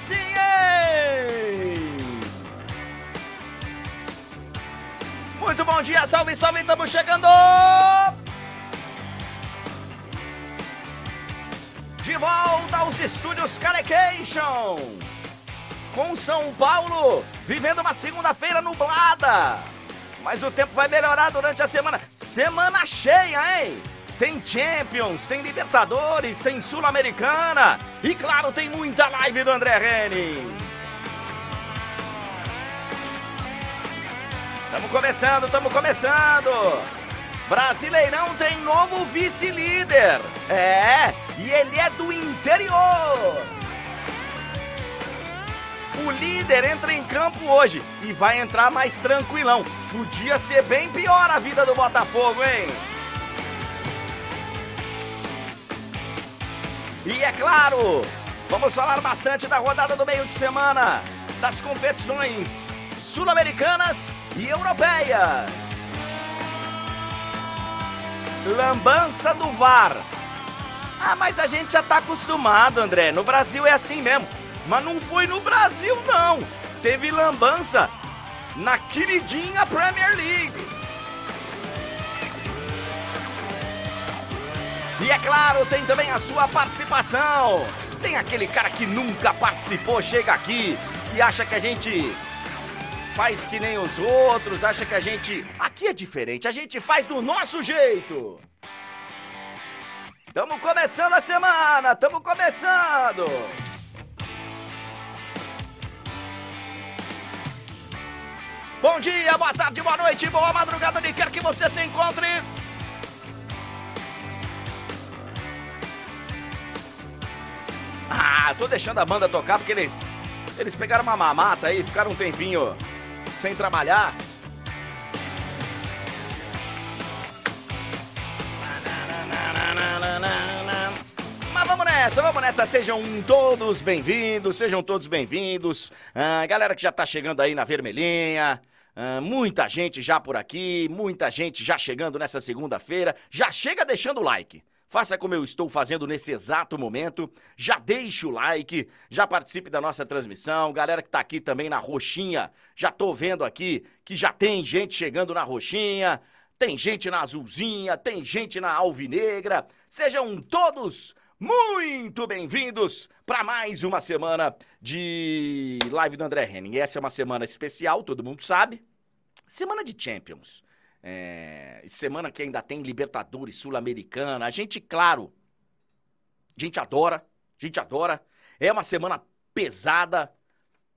sim? Muito bom dia, salve, salve, estamos chegando! De volta aos estúdios Carecation! Com São Paulo vivendo uma segunda-feira nublada. Mas o tempo vai melhorar durante a semana. Semana cheia, hein? Tem Champions, tem Libertadores, tem Sul-Americana e, claro, tem muita live do André Henning. Estamos começando, estamos começando. Brasileirão tem novo vice-líder. É, e ele é do interior. O líder entra em campo hoje e vai entrar mais tranquilão. Podia ser bem pior a vida do Botafogo, hein? E é claro, vamos falar bastante da rodada do meio de semana, das competições sul-americanas e europeias. Lambança do VAR. Ah, mas a gente já tá acostumado, André. No Brasil é assim mesmo. Mas não foi no Brasil, não. Teve lambança na queridinha Premier League. E é claro, tem também a sua participação. Tem aquele cara que nunca participou, chega aqui e acha que a gente faz que nem os outros, acha que a gente. Aqui é diferente, a gente faz do nosso jeito. Tamo começando a semana, tamo começando. Bom dia, boa tarde, boa noite, boa madrugada, onde quer que você se encontre. Ah, tô deixando a banda tocar porque eles. Eles pegaram uma mamata aí, ficaram um tempinho sem trabalhar. Mas vamos nessa, vamos nessa. Sejam todos bem-vindos, sejam todos bem-vindos. Ah, galera que já tá chegando aí na vermelhinha. Ah, muita gente já por aqui, muita gente já chegando nessa segunda-feira. Já chega deixando o like. Faça como eu estou fazendo nesse exato momento. Já deixe o like, já participe da nossa transmissão. Galera que está aqui também na roxinha, já estou vendo aqui que já tem gente chegando na roxinha, tem gente na azulzinha, tem gente na alvinegra. Sejam todos muito bem-vindos para mais uma semana de live do André Henning. Essa é uma semana especial, todo mundo sabe. Semana de Champions. É, semana que ainda tem Libertadores Sul-Americana. A gente, claro, a gente adora, a gente adora. É uma semana pesada,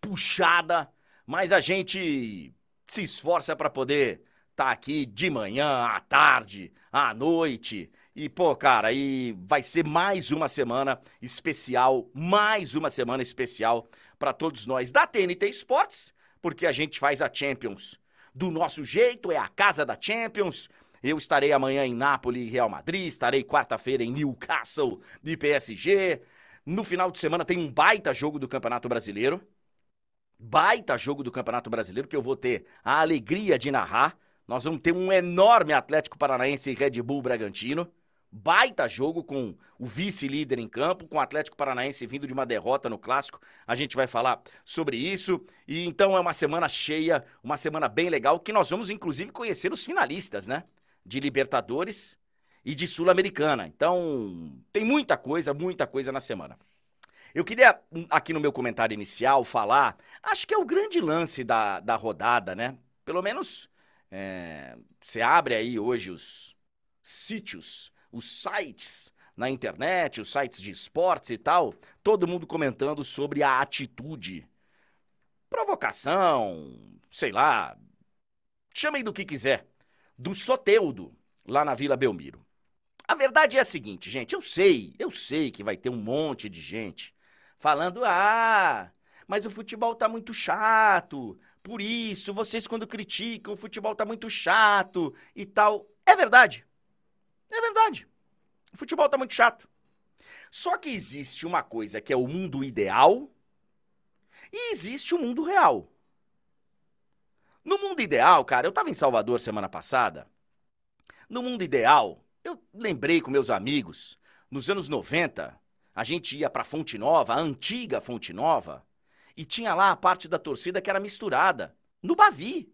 puxada, mas a gente se esforça para poder estar tá aqui de manhã, à tarde, à noite. E, pô, cara, aí vai ser mais uma semana especial, mais uma semana especial para todos nós da TNT Esportes, porque a gente faz a Champions do nosso jeito, é a casa da Champions. Eu estarei amanhã em Nápoles, Real Madrid, estarei quarta-feira em Newcastle de PSG. No final de semana tem um baita jogo do Campeonato Brasileiro. Baita jogo do Campeonato Brasileiro que eu vou ter a alegria de narrar. Nós vamos ter um enorme Atlético Paranaense e Red Bull Bragantino. Baita jogo com o vice-líder em campo, com o Atlético Paranaense vindo de uma derrota no clássico. A gente vai falar sobre isso. E então é uma semana cheia, uma semana bem legal, que nós vamos inclusive conhecer os finalistas, né? De Libertadores e de Sul-Americana. Então, tem muita coisa, muita coisa na semana. Eu queria, aqui no meu comentário inicial, falar, acho que é o grande lance da, da rodada, né? Pelo menos, é, você abre aí hoje os sítios os sites na internet, os sites de esportes e tal, todo mundo comentando sobre a atitude. Provocação, sei lá, chamem do que quiser, do Soteudo, lá na Vila Belmiro. A verdade é a seguinte, gente, eu sei, eu sei que vai ter um monte de gente falando: ah, mas o futebol tá muito chato, por isso, vocês quando criticam, o futebol tá muito chato e tal. É verdade. É verdade. O futebol tá muito chato. Só que existe uma coisa que é o mundo ideal e existe o mundo real. No mundo ideal, cara, eu tava em Salvador semana passada. No mundo ideal, eu lembrei com meus amigos, nos anos 90, a gente ia pra Fonte Nova, a antiga Fonte Nova, E tinha lá a parte da torcida que era misturada. No Bavi.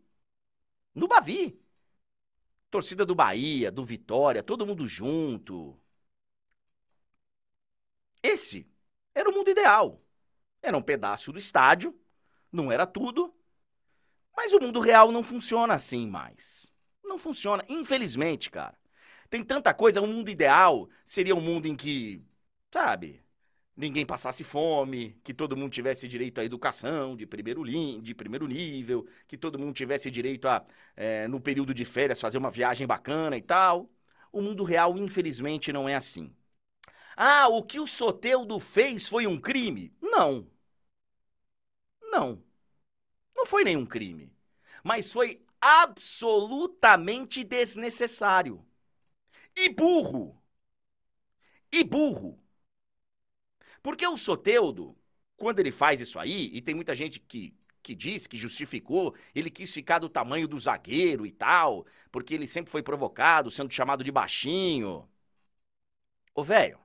No Bavi. Torcida do Bahia, do Vitória, todo mundo junto. Esse era o mundo ideal. Era um pedaço do estádio, não era tudo, mas o mundo real não funciona assim mais. Não funciona, infelizmente, cara. Tem tanta coisa, um mundo ideal seria um mundo em que, sabe, ninguém passasse fome, que todo mundo tivesse direito à educação de primeiro, de primeiro nível, que todo mundo tivesse direito a, é, no período de férias, fazer uma viagem bacana e tal. O mundo real, infelizmente, não é assim. Ah, o que o Soteudo fez foi um crime? Não. Não. Não foi nenhum crime. Mas foi absolutamente desnecessário. E burro. E burro. Porque o Soteudo, quando ele faz isso aí, e tem muita gente que, que diz que justificou, ele quis ficar do tamanho do zagueiro e tal, porque ele sempre foi provocado, sendo chamado de baixinho. Ô, velho,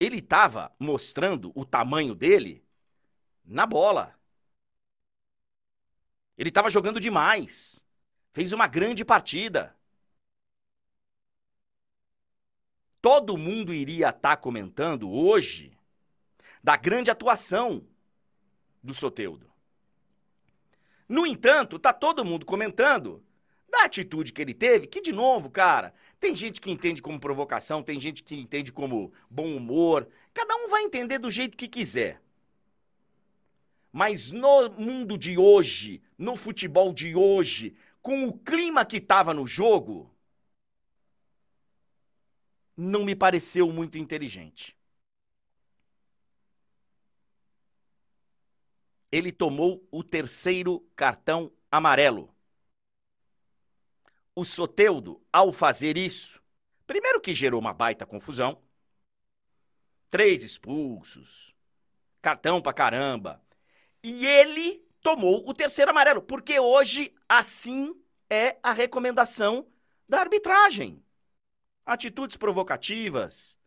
ele tava mostrando o tamanho dele na bola. Ele tava jogando demais. Fez uma grande partida. Todo mundo iria estar tá comentando hoje da grande atuação do Soteudo. No entanto, tá todo mundo comentando da atitude que ele teve, que de novo, cara, tem gente que entende como provocação, tem gente que entende como bom humor, cada um vai entender do jeito que quiser. Mas no mundo de hoje, no futebol de hoje, com o clima que tava no jogo, não me pareceu muito inteligente. Ele tomou o terceiro cartão amarelo. O Soteudo, ao fazer isso, primeiro que gerou uma baita confusão, três expulsos, cartão pra caramba, e ele tomou o terceiro amarelo, porque hoje assim é a recomendação da arbitragem atitudes provocativas,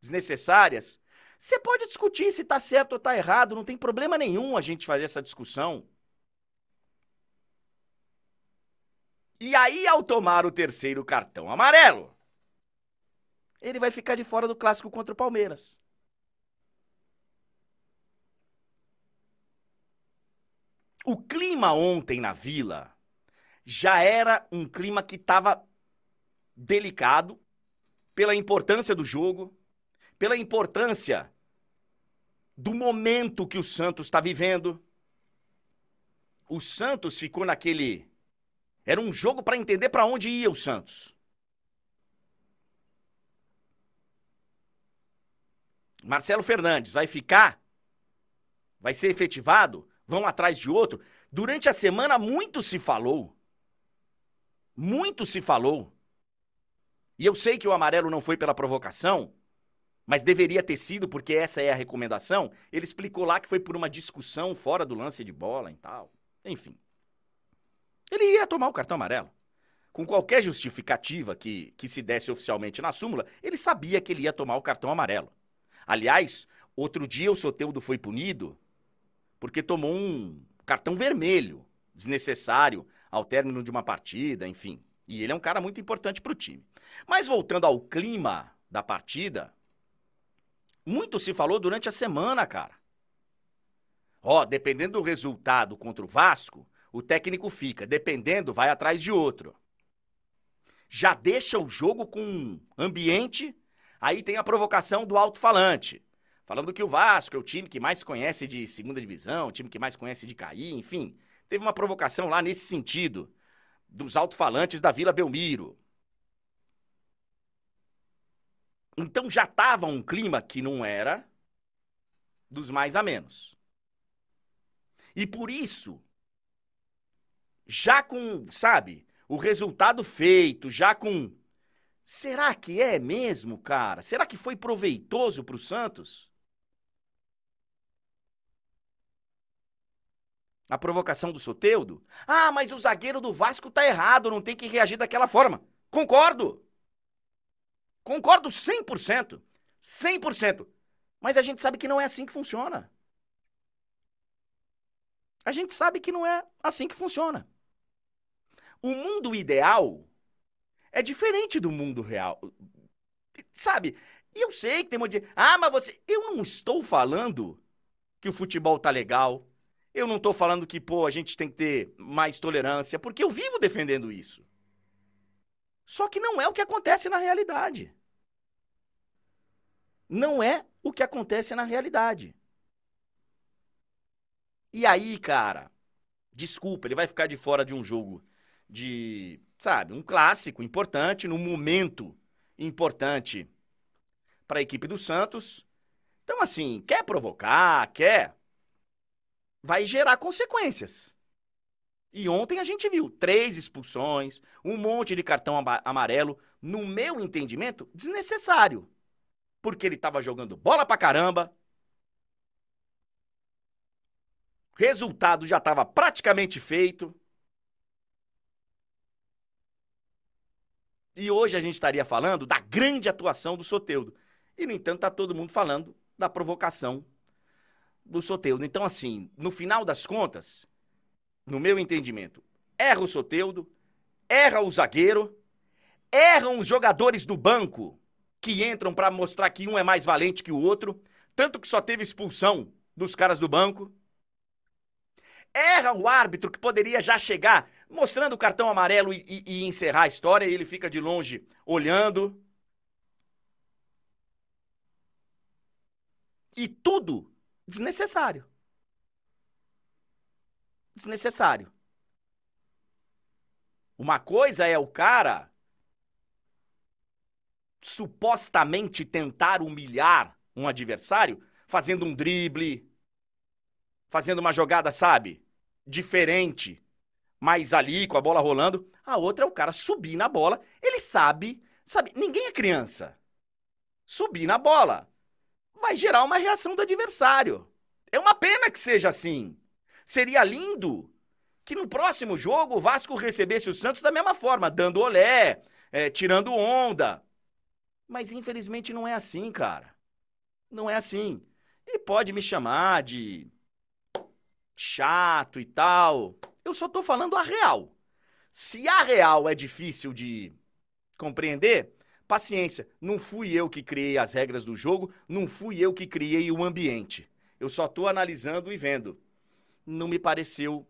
desnecessárias, você pode discutir se está certo ou está errado, não tem problema nenhum a gente fazer essa discussão. E aí, ao tomar o terceiro cartão amarelo, ele vai ficar de fora do clássico contra o Palmeiras. O clima ontem na Vila já era um clima que estava delicado, pela importância do jogo, pela importância do momento que o Santos está vivendo. O Santos ficou naquele. Era um jogo para entender para onde ia o Santos. Marcelo Fernandes vai ficar? Vai ser efetivado? Vão atrás de outro? Durante a semana, muito se falou. Muito se falou e eu sei que o amarelo não foi pela provocação, mas deveria ter sido, porque essa é a recomendação. Ele explicou lá que foi por uma discussão fora do lance de bola e tal. Enfim. Ele ia tomar o cartão amarelo. Com qualquer justificativa que, que se desse oficialmente na súmula, ele sabia que ele ia tomar o cartão amarelo. Aliás, outro dia o Soteudo foi punido porque tomou um cartão vermelho, desnecessário, ao término de uma partida, enfim. E ele é um cara muito importante para o time. Mas voltando ao clima da partida, muito se falou durante a semana, cara. Ó, dependendo do resultado contra o Vasco, o técnico fica. Dependendo, vai atrás de outro. Já deixa o jogo com ambiente. Aí tem a provocação do alto-falante. Falando que o Vasco é o time que mais conhece de segunda divisão, o time que mais conhece de cair, enfim. Teve uma provocação lá nesse sentido dos alto-falantes da Vila Belmiro. Então já estava um clima que não era dos mais a menos. E por isso, já com, sabe, o resultado feito, já com. Será que é mesmo, cara? Será que foi proveitoso para o Santos? A provocação do Soteudo? Ah, mas o zagueiro do Vasco tá errado, não tem que reagir daquela forma. Concordo. Concordo 100%. 100%. Mas a gente sabe que não é assim que funciona. A gente sabe que não é assim que funciona. O mundo ideal é diferente do mundo real. Sabe? E eu sei que tem um monte de. Ah, mas você. Eu não estou falando que o futebol tá legal. Eu não estou falando que, pô, a gente tem que ter mais tolerância, porque eu vivo defendendo isso. Só que não é o que acontece na realidade. Não é o que acontece na realidade. E aí, cara, desculpa, ele vai ficar de fora de um jogo de, sabe, um clássico importante, num momento importante para a equipe do Santos. Então, assim, quer provocar, quer, vai gerar consequências. E ontem a gente viu três expulsões, um monte de cartão amarelo, no meu entendimento, desnecessário. Porque ele estava jogando bola pra caramba. Resultado já estava praticamente feito. E hoje a gente estaria falando da grande atuação do Soteudo. E, no entanto, está todo mundo falando da provocação do Soteudo. Então, assim, no final das contas, no meu entendimento, erra o Soteudo, erra o zagueiro, erram os jogadores do banco que entram para mostrar que um é mais valente que o outro, tanto que só teve expulsão dos caras do banco. Erra o árbitro que poderia já chegar mostrando o cartão amarelo e, e, e encerrar a história e ele fica de longe olhando. E tudo desnecessário. Desnecessário. Uma coisa é o cara supostamente tentar humilhar um adversário fazendo um drible, fazendo uma jogada, sabe? Diferente, mas ali com a bola rolando. A outra é o cara subir na bola. Ele sabe, sabe? Ninguém é criança. Subir na bola vai gerar uma reação do adversário. É uma pena que seja assim. Seria lindo que no próximo jogo o Vasco recebesse o Santos da mesma forma, dando olé, é, tirando onda. Mas infelizmente não é assim, cara. Não é assim. E pode me chamar de chato e tal. Eu só tô falando a real. Se a real é difícil de compreender, Paciência, não fui eu que criei as regras do jogo, não fui eu que criei o ambiente. Eu só estou analisando e vendo. Não me pareceu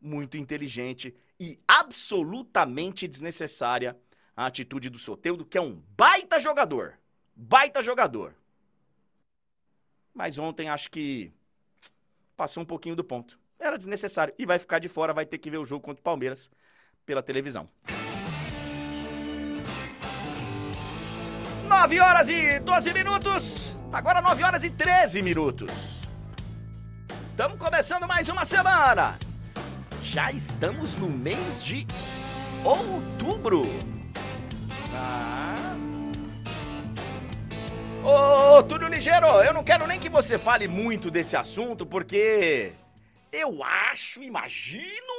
muito inteligente e absolutamente desnecessária a atitude do Soteudo, que é um baita jogador. Baita jogador. Mas ontem acho que passou um pouquinho do ponto. Era desnecessário. E vai ficar de fora, vai ter que ver o jogo contra o Palmeiras pela televisão. 9 horas e 12 minutos. Agora 9 horas e 13 minutos. Estamos começando mais uma semana. Já estamos no mês de outubro. Ah. Ô, Túlio Ligeiro, eu não quero nem que você fale muito desse assunto, porque eu acho, imagino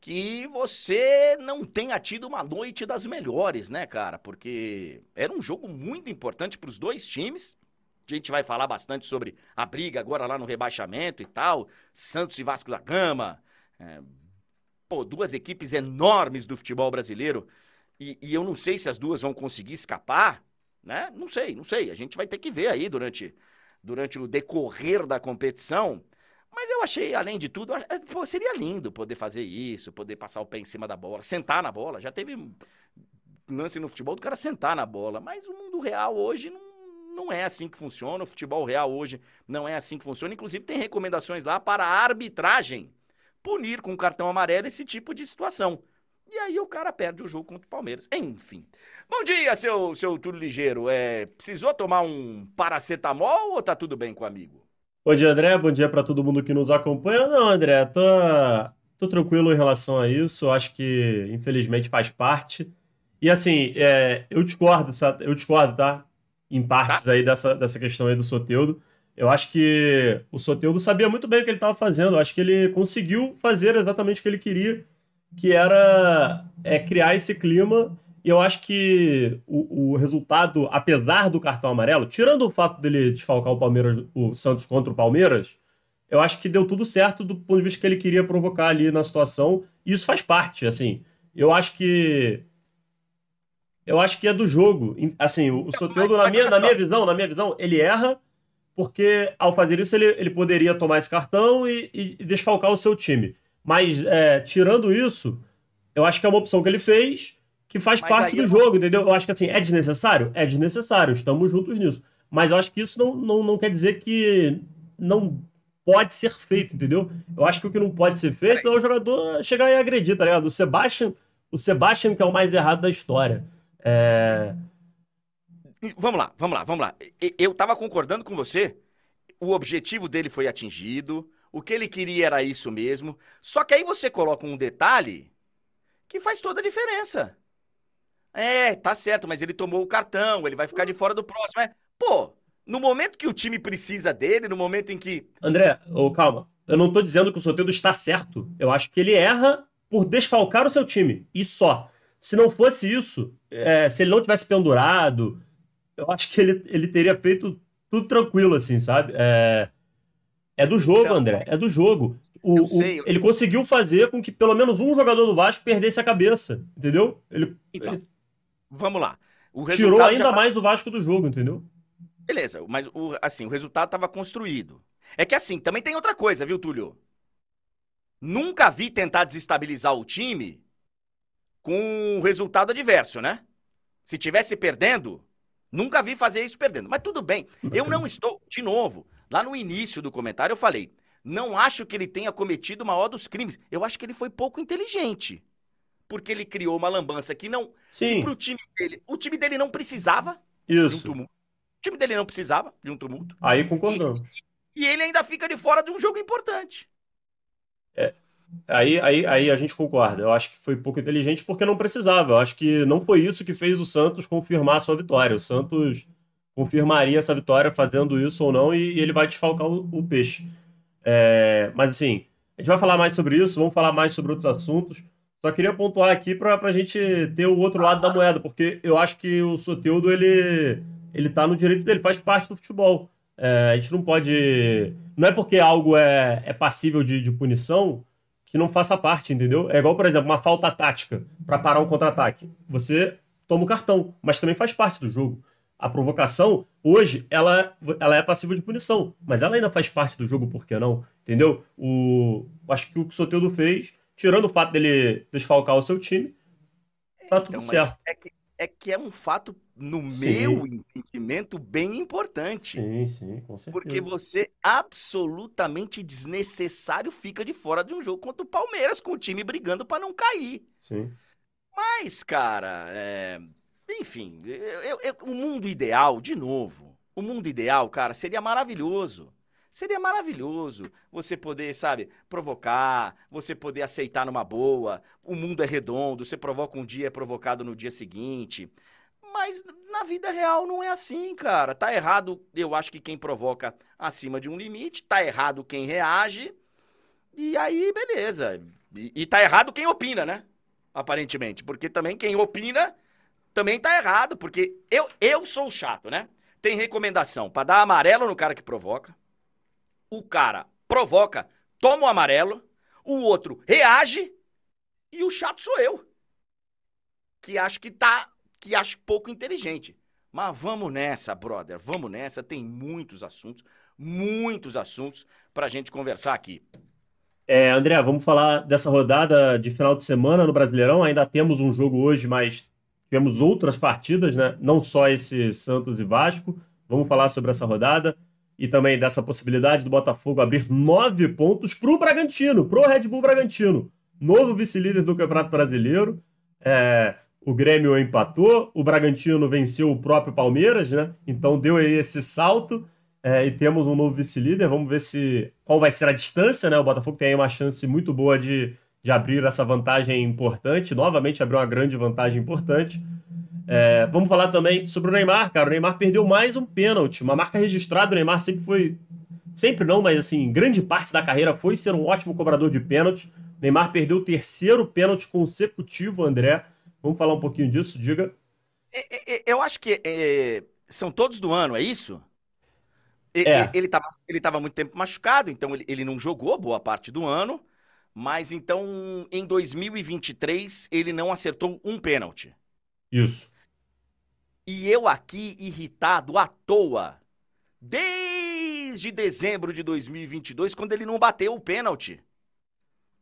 que você não tenha tido uma noite das melhores, né, cara? Porque era um jogo muito importante para os dois times. A gente vai falar bastante sobre a briga agora lá no rebaixamento e tal. Santos e Vasco da Gama. É, pô, duas equipes enormes do futebol brasileiro. E, e, eu não sei se as duas vão conseguir escapar, né? Não sei, não sei. A gente vai ter que ver aí durante, durante o decorrer da competição mas eu achei, além de tudo, pô, seria lindo poder fazer isso, poder passar o pé em cima da bola, sentar na bola. Já teve lance no futebol do cara sentar na bola, mas o mundo real hoje não, não é assim que funciona. O futebol real hoje não é assim que funciona. Inclusive, tem recomendações lá para a arbitragem punir com cartão amarelo esse tipo de situação. E aí o cara perde o jogo contra o Palmeiras. Enfim. Bom dia, seu, seu Túlio Ligeiro. É, precisou tomar um paracetamol ou tá tudo bem com o amigo? Bom dia, André. Bom dia para todo mundo que nos acompanha. Não, André, tô, tô tranquilo em relação a isso. Acho que, infelizmente, faz parte. E assim, é, eu discordo, eu discordo, tá? Em partes tá. aí dessa, dessa questão aí do Soteudo. Eu acho que o Soteudo sabia muito bem o que ele estava fazendo. Eu acho que ele conseguiu fazer exatamente o que ele queria, que era é, criar esse clima e eu acho que o, o, resultado, apesar do cartão amarelo, tirando o fato dele desfalcar o Palmeiras, o Santos contra o Palmeiras, eu acho que deu tudo certo do ponto de vista que ele queria provocar ali na situação, e isso faz parte, assim. Eu acho que eu acho que é do jogo. Assim, o Soteldo, na minha, na minha visão, na minha visão, ele erra porque ao fazer isso ele, ele poderia tomar esse cartão e, e desfalcar o seu time. Mas é, tirando isso, eu acho que é uma opção que ele fez que faz Mas parte do eu... jogo, entendeu? Eu acho que assim, é desnecessário? É desnecessário, estamos juntos nisso. Mas eu acho que isso não, não, não quer dizer que não pode ser feito, entendeu? Eu acho que o que não pode ser feito é o jogador chegar e agredir, tá ligado? O Sebastian, o Sebastian que é o mais errado da história. É... Vamos lá, vamos lá, vamos lá. Eu tava concordando com você. O objetivo dele foi atingido. O que ele queria era isso mesmo. Só que aí você coloca um detalhe que faz toda a diferença. É, tá certo, mas ele tomou o cartão, ele vai ficar de fora do próximo. É, pô, no momento que o time precisa dele, no momento em que. André, oh, calma. Eu não tô dizendo que o Soteldo está certo. Eu acho que ele erra por desfalcar o seu time. E só. Se não fosse isso, é, se ele não tivesse pendurado, eu acho que ele, ele teria feito tudo tranquilo, assim, sabe? É, é do jogo, então, André. É do jogo. O, sei, o, ele conseguiu fazer com que pelo menos um jogador do Vasco perdesse a cabeça, entendeu? Ele, então, ele vamos lá. tirou ainda já... mais o Vasco do jogo, entendeu? Beleza, mas o, assim, o resultado estava construído. É que assim, também tem outra coisa, viu, Túlio? Nunca vi tentar desestabilizar o time com o resultado adverso, né? Se tivesse perdendo, nunca vi fazer isso perdendo. Mas tudo bem. Eu não estou, de novo, lá no início do comentário eu falei, não acho que ele tenha cometido o maior dos crimes. Eu acho que ele foi pouco inteligente. Porque ele criou uma lambança que não. Sim. Pro time dele. O time dele não precisava isso. de um tumulto. O time dele não precisava de um tumulto. Aí concordamos. E, e ele ainda fica de fora de um jogo importante. É, Aí, aí, aí a gente concorda. Eu acho que foi pouco inteligente porque não precisava. Eu acho que não foi isso que fez o Santos confirmar a sua vitória. O Santos confirmaria essa vitória fazendo isso ou não e, e ele vai desfalcar o, o peixe. É, mas assim, a gente vai falar mais sobre isso, vamos falar mais sobre outros assuntos. Só queria pontuar aqui para a gente ter o outro lado da moeda, porque eu acho que o Soteudo ele, ele tá no direito dele, faz parte do futebol. É, a gente não pode. Não é porque algo é, é passível de, de punição que não faça parte, entendeu? É igual, por exemplo, uma falta tática para parar um contra-ataque. Você toma o cartão, mas também faz parte do jogo. A provocação, hoje, ela, ela é passiva de punição, mas ela ainda faz parte do jogo, por que não? Entendeu? O, acho que o que o Soteldo fez, tirando o fato dele desfalcar o seu time, tá tudo então, certo. É que, é que é um fato no sim. meu entendimento, bem importante. Sim, sim, com certeza. Porque você, absolutamente desnecessário, fica de fora de um jogo contra o Palmeiras, com o time brigando para não cair. Sim. Mas, cara, é... enfim, eu, eu, o mundo ideal, de novo, o mundo ideal, cara, seria maravilhoso. Seria maravilhoso você poder, sabe, provocar, você poder aceitar numa boa. O mundo é redondo, você provoca um dia, é provocado no dia seguinte. Mas na vida real não é assim, cara. Tá errado, eu acho que quem provoca acima de um limite, tá errado quem reage. E aí, beleza. E, e tá errado quem opina, né? Aparentemente. Porque também quem opina também tá errado. Porque eu, eu sou chato, né? Tem recomendação para dar amarelo no cara que provoca. O cara provoca, toma o amarelo. O outro reage. E o chato sou eu. Que acho que tá que acho pouco inteligente. Mas vamos nessa, brother, vamos nessa. Tem muitos assuntos, muitos assuntos para a gente conversar aqui. É, André, vamos falar dessa rodada de final de semana no Brasileirão. Ainda temos um jogo hoje, mas tivemos outras partidas, né? Não só esse Santos e Vasco. Vamos falar sobre essa rodada e também dessa possibilidade do Botafogo abrir nove pontos para o Bragantino, para o Red Bull Bragantino, novo vice-líder do Campeonato Brasileiro. É, o Grêmio empatou, o Bragantino venceu o próprio Palmeiras, né? Então deu aí esse salto é, e temos um novo vice-líder. Vamos ver se qual vai ser a distância, né? O Botafogo tem aí uma chance muito boa de, de abrir essa vantagem importante, novamente abrir uma grande vantagem importante. É, vamos falar também sobre o Neymar, cara. O Neymar perdeu mais um pênalti, uma marca registrada. O Neymar sempre foi, sempre não, mas assim, grande parte da carreira foi ser um ótimo cobrador de pênalti. O Neymar perdeu o terceiro pênalti consecutivo, André. Vamos falar um pouquinho disso, diga. É, é, é, eu acho que é, são todos do ano, é isso? Ele, é. ele, estava ele tava muito tempo machucado, então ele, ele não jogou boa parte do ano. Mas então, em 2023, ele não acertou um pênalti. Isso. E eu aqui irritado à toa, desde dezembro de 2022, quando ele não bateu o pênalti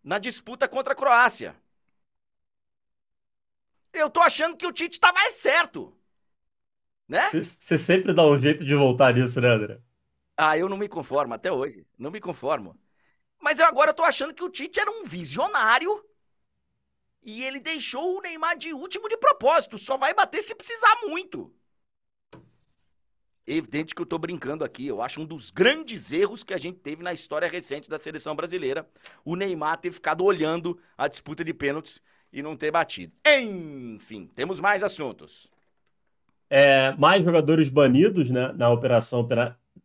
na disputa contra a Croácia. Eu tô achando que o Tite tá mais certo. Né? Você sempre dá um jeito de voltar nisso, né, André? Ah, eu não me conformo até hoje. Não me conformo. Mas eu agora tô achando que o Tite era um visionário e ele deixou o Neymar de último de propósito. Só vai bater se precisar muito. Evidente que eu tô brincando aqui. Eu acho um dos grandes erros que a gente teve na história recente da seleção brasileira. O Neymar ter ficado olhando a disputa de pênaltis e não ter batido. Enfim, temos mais assuntos. É, mais jogadores banidos né, na operação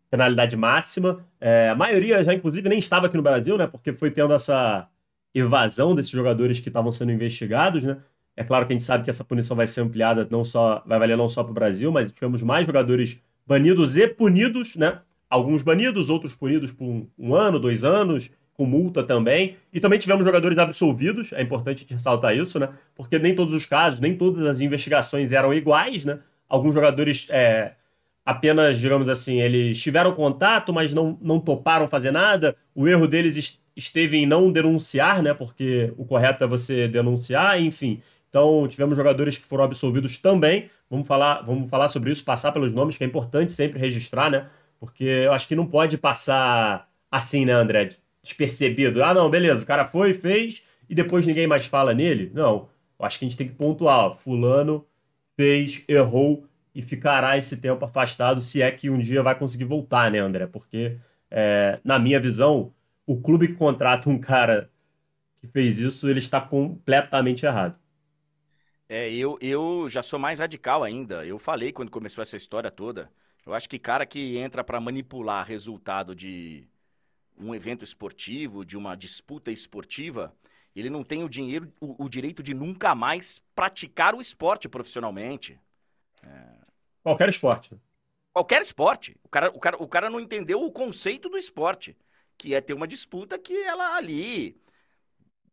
penalidade máxima. É, a maioria já, inclusive, nem estava aqui no Brasil, né? Porque foi tendo essa evasão desses jogadores que estavam sendo investigados, né? É claro que a gente sabe que essa punição vai ser ampliada, não só vai valer não só para o Brasil, mas tivemos mais jogadores banidos e punidos, né? Alguns banidos, outros punidos por um, um ano, dois anos, com multa também. E também tivemos jogadores absolvidos, é importante ressaltar isso, né? Porque nem todos os casos, nem todas as investigações eram iguais, né? Alguns jogadores é, apenas, digamos assim, eles tiveram contato, mas não, não toparam fazer nada. O erro deles esteve em não denunciar, né? Porque o correto é você denunciar, enfim. Então, tivemos jogadores que foram absolvidos também. Vamos falar, vamos falar sobre isso, passar pelos nomes, que é importante sempre registrar, né? Porque eu acho que não pode passar assim, né, André? Despercebido. Ah, não, beleza, o cara foi, fez, e depois ninguém mais fala nele. Não. Eu acho que a gente tem que pontuar. Fulano fez, errou, e ficará esse tempo afastado se é que um dia vai conseguir voltar, né, André? Porque, é, na minha visão, o clube que contrata um cara que fez isso, ele está completamente errado. É, eu, eu já sou mais radical ainda. Eu falei quando começou essa história toda. Eu acho que cara que entra para manipular resultado de um evento esportivo, de uma disputa esportiva, ele não tem o dinheiro, o, o direito de nunca mais praticar o esporte profissionalmente. É, Qualquer esporte. Qualquer esporte. O cara, o, cara, o cara não entendeu o conceito do esporte, que é ter uma disputa que ela ali.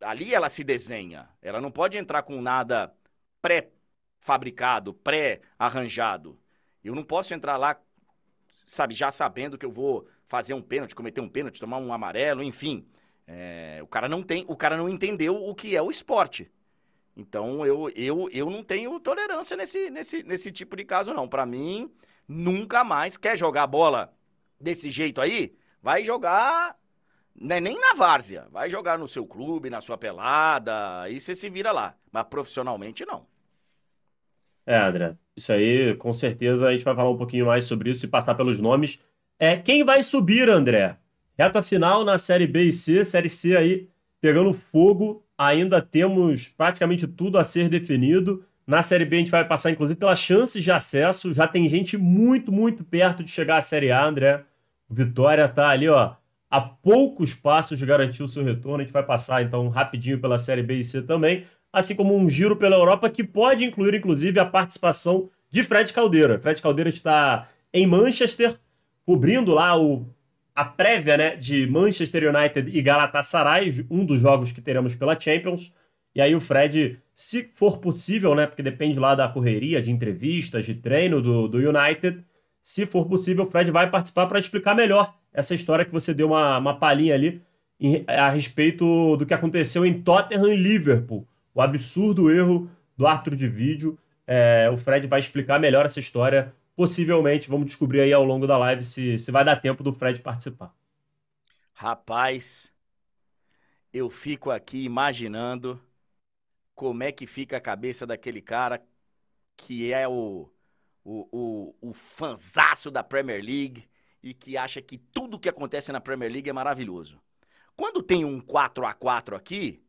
Ali ela se desenha. Ela não pode entrar com nada pré-fabricado, pré-arranjado. Eu não posso entrar lá, sabe, já sabendo que eu vou fazer um pênalti, cometer um pênalti, tomar um amarelo, enfim. É, o cara não tem, o cara não entendeu o que é o esporte. Então eu, eu, eu não tenho tolerância nesse, nesse, nesse tipo de caso, não. Para mim, nunca mais quer jogar bola desse jeito aí, vai jogar né, nem na várzea, vai jogar no seu clube, na sua pelada, aí você se vira lá. Mas profissionalmente, não. É, André, isso aí, com certeza, a gente vai falar um pouquinho mais sobre isso e passar pelos nomes. É, quem vai subir, André? Reta final na Série B e C, Série C aí pegando fogo ainda temos praticamente tudo a ser definido. Na Série B a gente vai passar, inclusive, pelas chances de acesso. Já tem gente muito, muito perto de chegar à Série A, André. O Vitória tá ali, ó, a poucos passos de garantir o seu retorno. A gente vai passar, então, rapidinho pela Série B e C também. Assim como um giro pela Europa que pode incluir, inclusive, a participação de Fred Caldeira. Fred Caldeira está em Manchester, cobrindo lá o a prévia né, de Manchester United e Galatasaray, um dos jogos que teremos pela Champions. E aí o Fred, se for possível, né, porque depende lá da correria, de entrevistas, de treino do, do United, se for possível, o Fred vai participar para explicar melhor essa história que você deu uma, uma palhinha ali em, a respeito do que aconteceu em Tottenham e Liverpool. O absurdo erro do árbitro de vídeo. É, o Fred vai explicar melhor essa história possivelmente, vamos descobrir aí ao longo da live se, se vai dar tempo do Fred participar. Rapaz, eu fico aqui imaginando como é que fica a cabeça daquele cara que é o, o, o, o fanzaço da Premier League e que acha que tudo que acontece na Premier League é maravilhoso. Quando tem um 4 a 4 aqui,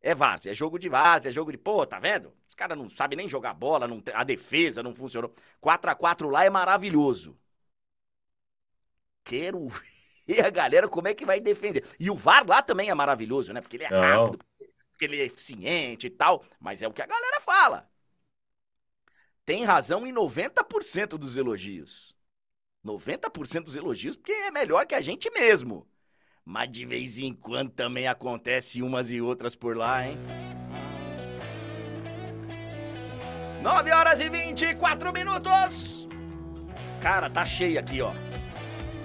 é várzea, é jogo de várzea, é jogo de, pô, tá vendo? Os caras não sabem nem jogar bola, não, a defesa não funcionou. 4 a 4 lá é maravilhoso. Quero ver a galera como é que vai defender. E o VAR lá também é maravilhoso, né? Porque ele é não. rápido, porque ele é eficiente e tal. Mas é o que a galera fala. Tem razão em 90% dos elogios. 90% dos elogios, porque é melhor que a gente mesmo. Mas de vez em quando também acontece umas e outras por lá, hein? 9 horas e 24 minutos. Cara, tá cheio aqui, ó.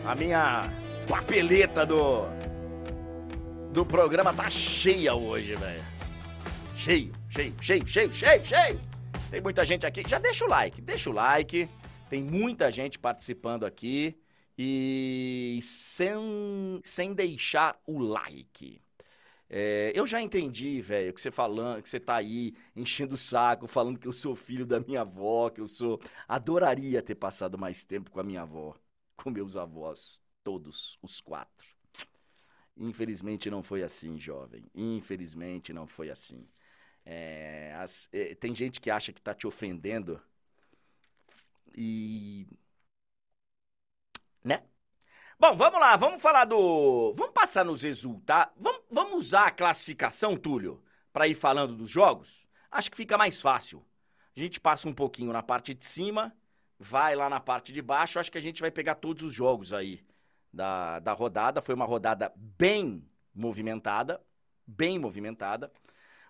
A minha papeleta do do programa tá cheia hoje, velho. Cheio, cheio, cheio, cheio, cheio, cheio. Tem muita gente aqui. Já deixa o like, deixa o like. Tem muita gente participando aqui. E sem, sem deixar o like. É, eu já entendi, velho, que você falando, que você tá aí enchendo o saco, falando que eu sou filho da minha avó, que eu sou. Adoraria ter passado mais tempo com a minha avó, com meus avós, todos, os quatro. Infelizmente não foi assim, jovem. Infelizmente não foi assim. É, as, é, tem gente que acha que tá te ofendendo e. Né? Bom, vamos lá, vamos falar do. Vamos passar nos resultados. Vamos, vamos usar a classificação, Túlio, para ir falando dos jogos? Acho que fica mais fácil. A gente passa um pouquinho na parte de cima, vai lá na parte de baixo. Acho que a gente vai pegar todos os jogos aí da, da rodada. Foi uma rodada bem movimentada. Bem movimentada.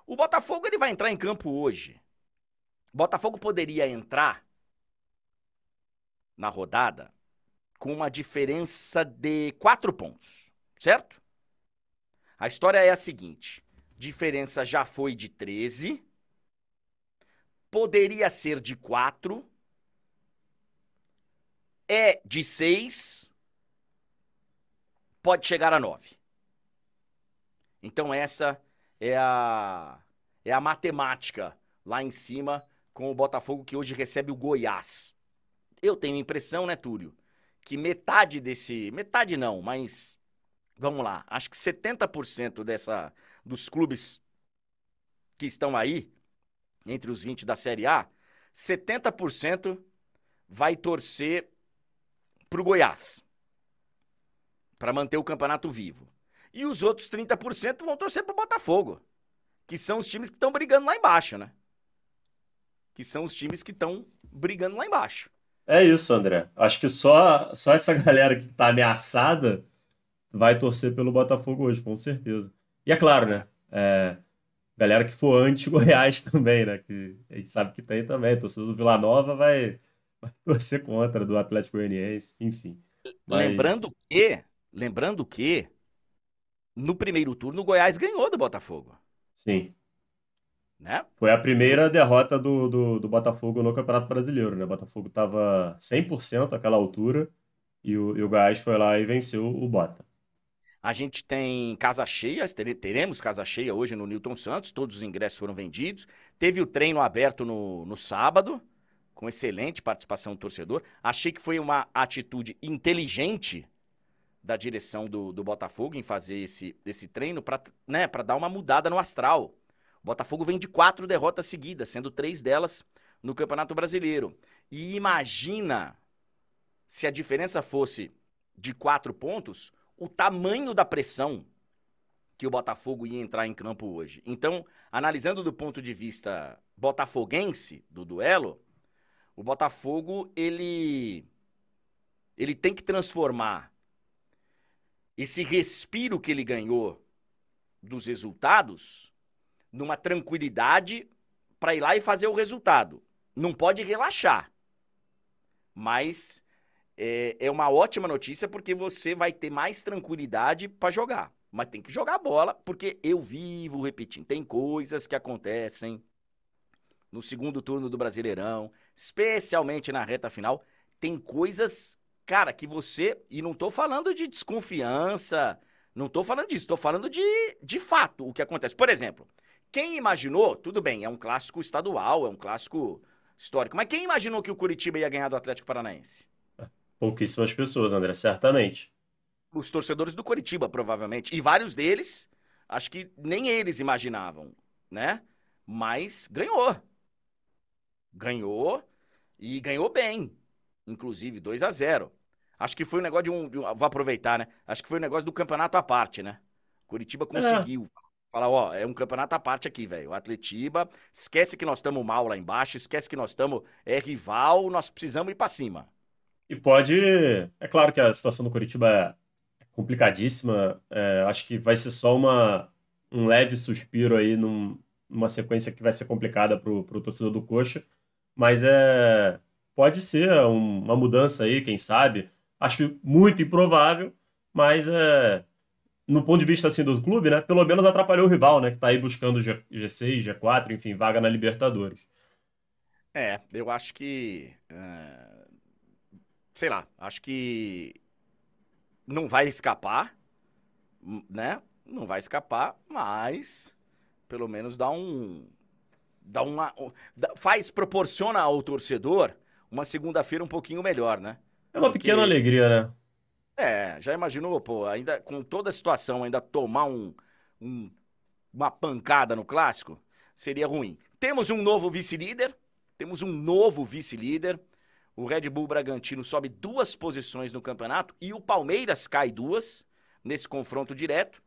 O Botafogo ele vai entrar em campo hoje. O Botafogo poderia entrar na rodada com uma diferença de quatro pontos, certo? A história é a seguinte: diferença já foi de 13, poderia ser de 4, é de 6, pode chegar a 9. Então essa é a é a matemática lá em cima com o Botafogo que hoje recebe o Goiás. Eu tenho a impressão, né, Túlio, que metade desse. Metade não, mas. Vamos lá. Acho que 70% dessa, dos clubes que estão aí, entre os 20 da Série A, 70% vai torcer pro Goiás. Para manter o campeonato vivo. E os outros 30% vão torcer pro Botafogo. Que são os times que estão brigando lá embaixo, né? Que são os times que estão brigando lá embaixo. É isso, André. Acho que só, só essa galera que tá ameaçada vai torcer pelo Botafogo hoje, com certeza. E é claro, né? É, galera que for anti-Goiás também, né? Que a gente sabe que tem também. Torcedor do Vila Nova vai, vai torcer contra, do Atlético Goianiense, enfim. Mas... Lembrando que, lembrando que, no primeiro turno o Goiás ganhou do Botafogo. Sim. Né? Foi a primeira derrota do, do, do, Botafogo no Campeonato Brasileiro, né? O Botafogo estava 100% àquela altura e o, e o Goiás foi lá e venceu o Bota. A gente tem casa cheia, teremos casa cheia hoje no Newton Santos, todos os ingressos foram vendidos. Teve o treino aberto no, no sábado, com excelente participação do torcedor. Achei que foi uma atitude inteligente da direção do, do Botafogo em fazer esse, esse treino para né, dar uma mudada no astral. Botafogo vem de quatro derrotas seguidas, sendo três delas no Campeonato Brasileiro. E imagina se a diferença fosse de quatro pontos, o tamanho da pressão que o Botafogo ia entrar em campo hoje. Então, analisando do ponto de vista botafoguense do duelo, o Botafogo ele ele tem que transformar esse respiro que ele ganhou dos resultados numa tranquilidade para ir lá e fazer o resultado. Não pode relaxar. Mas é, é uma ótima notícia porque você vai ter mais tranquilidade para jogar. Mas tem que jogar bola, porque eu vivo repetindo. Tem coisas que acontecem no segundo turno do Brasileirão, especialmente na reta final. Tem coisas, cara, que você. E não tô falando de desconfiança, não tô falando disso, tô falando de, de fato o que acontece. Por exemplo, quem imaginou, tudo bem, é um clássico estadual, é um clássico histórico, mas quem imaginou que o Curitiba ia ganhar do Atlético Paranaense? Pouquíssimas pessoas, André, certamente. Os torcedores do Curitiba, provavelmente. E vários deles, acho que nem eles imaginavam, né? Mas ganhou. Ganhou e ganhou bem. Inclusive 2 a 0 Acho que foi um negócio de um, de um, Vou aproveitar, né? Acho que foi um negócio do campeonato à parte, né? Curitiba é. conseguiu. É Falar, ó, é um campeonato à parte aqui, velho. O Atletiba, esquece que nós estamos mal lá embaixo, esquece que nós estamos é rival, nós precisamos ir para cima. E pode. É claro que a situação do Curitiba é complicadíssima. É, acho que vai ser só uma, um leve suspiro aí num, numa sequência que vai ser complicada para o torcedor do Coxa. Mas é, pode ser um, uma mudança aí, quem sabe. Acho muito improvável, mas é, no ponto de vista assim do clube, né, pelo menos atrapalhou o rival, né, que está aí buscando G, G6, G4, enfim, vaga na Libertadores. É, eu acho que. Uh, sei lá, acho que não vai escapar, né? Não vai escapar, mas pelo menos dá um. Dá uma. Faz, proporciona ao torcedor uma segunda-feira um pouquinho melhor, né? É uma Porque... pequena alegria, né? É, já imaginou, pô, ainda com toda a situação, ainda tomar um, um uma pancada no clássico? Seria ruim. Temos um novo vice-líder, temos um novo vice-líder. O Red Bull Bragantino sobe duas posições no campeonato e o Palmeiras cai duas nesse confronto direto.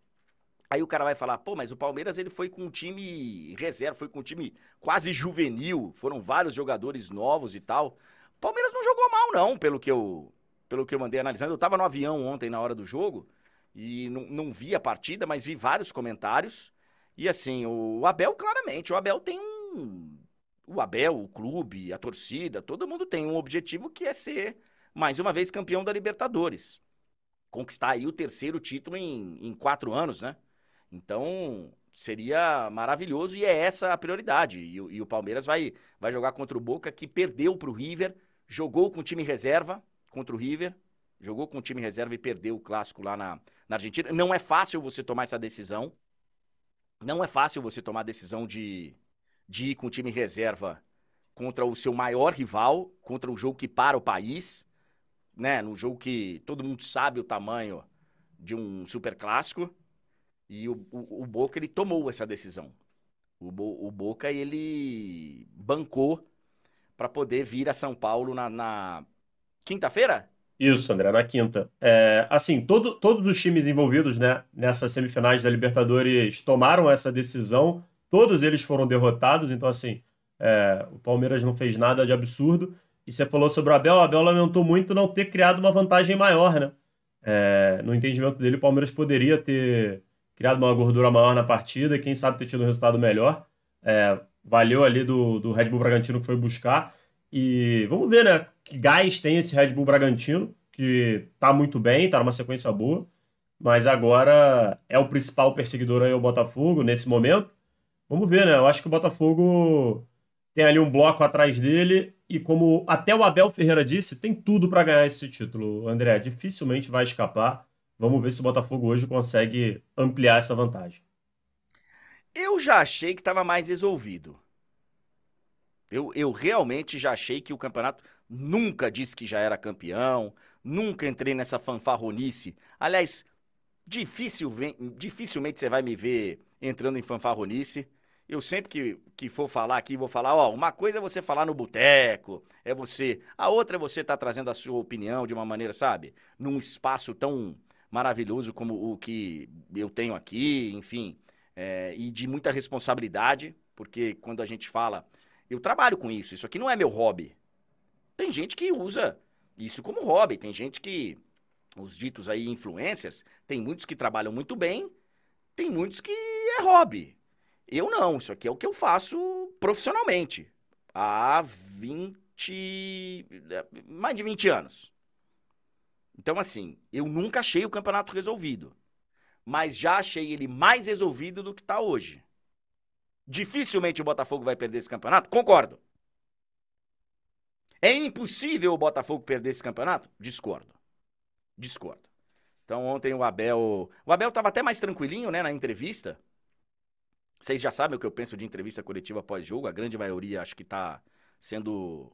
Aí o cara vai falar, pô, mas o Palmeiras ele foi com um time reserva, foi com um time quase juvenil, foram vários jogadores novos e tal. Palmeiras não jogou mal não, pelo que eu pelo que eu mandei analisando. Eu tava no avião ontem na hora do jogo e não, não vi a partida, mas vi vários comentários. E assim, o Abel claramente, o Abel tem um o Abel, o clube, a torcida, todo mundo tem um objetivo que é ser, mais uma vez, campeão da Libertadores. Conquistar aí o terceiro título em, em quatro anos, né? Então, seria maravilhoso e é essa a prioridade. E, e, o Palmeiras vai, vai jogar contra o Boca, que perdeu para o River, jogou com o time reserva contra o River, jogou com o time reserva e perdeu o clássico lá na, na Argentina. Não é fácil você tomar essa decisão. Não é fácil você tomar a decisão de, de ir com o time reserva contra o seu maior rival, contra um jogo que para o país, né? Num jogo que todo mundo sabe o tamanho de um super clássico. E o, o, o Boca, ele tomou essa decisão. O, o Boca, ele bancou para poder vir a São Paulo na, na quinta-feira? Isso, André, na quinta. É, assim, todo, todos os times envolvidos né, nessas semifinais da Libertadores tomaram essa decisão Todos eles foram derrotados, então, assim, é, o Palmeiras não fez nada de absurdo. E você falou sobre o Abel, o Abel lamentou muito não ter criado uma vantagem maior, né? É, no entendimento dele, o Palmeiras poderia ter criado uma gordura maior na partida quem sabe ter tido um resultado melhor. É, valeu ali do, do Red Bull Bragantino que foi buscar. E vamos ver, né? Que gás tem esse Red Bull Bragantino, que tá muito bem, tá numa sequência boa, mas agora é o principal perseguidor aí, o Botafogo, nesse momento. Vamos ver, né? Eu acho que o Botafogo tem ali um bloco atrás dele e como até o Abel Ferreira disse, tem tudo para ganhar esse título, André. Dificilmente vai escapar. Vamos ver se o Botafogo hoje consegue ampliar essa vantagem. Eu já achei que estava mais resolvido. Eu, eu realmente já achei que o campeonato nunca disse que já era campeão, nunca entrei nessa fanfarronice. Aliás, difícil, dificilmente você vai me ver entrando em fanfarronice. Eu sempre que, que for falar aqui, vou falar, ó, uma coisa é você falar no boteco, é você. A outra é você estar tá trazendo a sua opinião de uma maneira, sabe? Num espaço tão maravilhoso como o que eu tenho aqui, enfim. É, e de muita responsabilidade, porque quando a gente fala, eu trabalho com isso, isso aqui não é meu hobby. Tem gente que usa isso como hobby, tem gente que, os ditos aí influencers, tem muitos que trabalham muito bem, tem muitos que é hobby. Eu não, isso aqui é o que eu faço profissionalmente. Há 20. mais de 20 anos. Então, assim, eu nunca achei o campeonato resolvido. Mas já achei ele mais resolvido do que está hoje. Dificilmente o Botafogo vai perder esse campeonato? Concordo. É impossível o Botafogo perder esse campeonato? Discordo. Discordo. Então ontem o Abel. O Abel estava até mais tranquilinho, né, na entrevista. Vocês já sabem o que eu penso de entrevista coletiva pós-jogo. A grande maioria acho que está sendo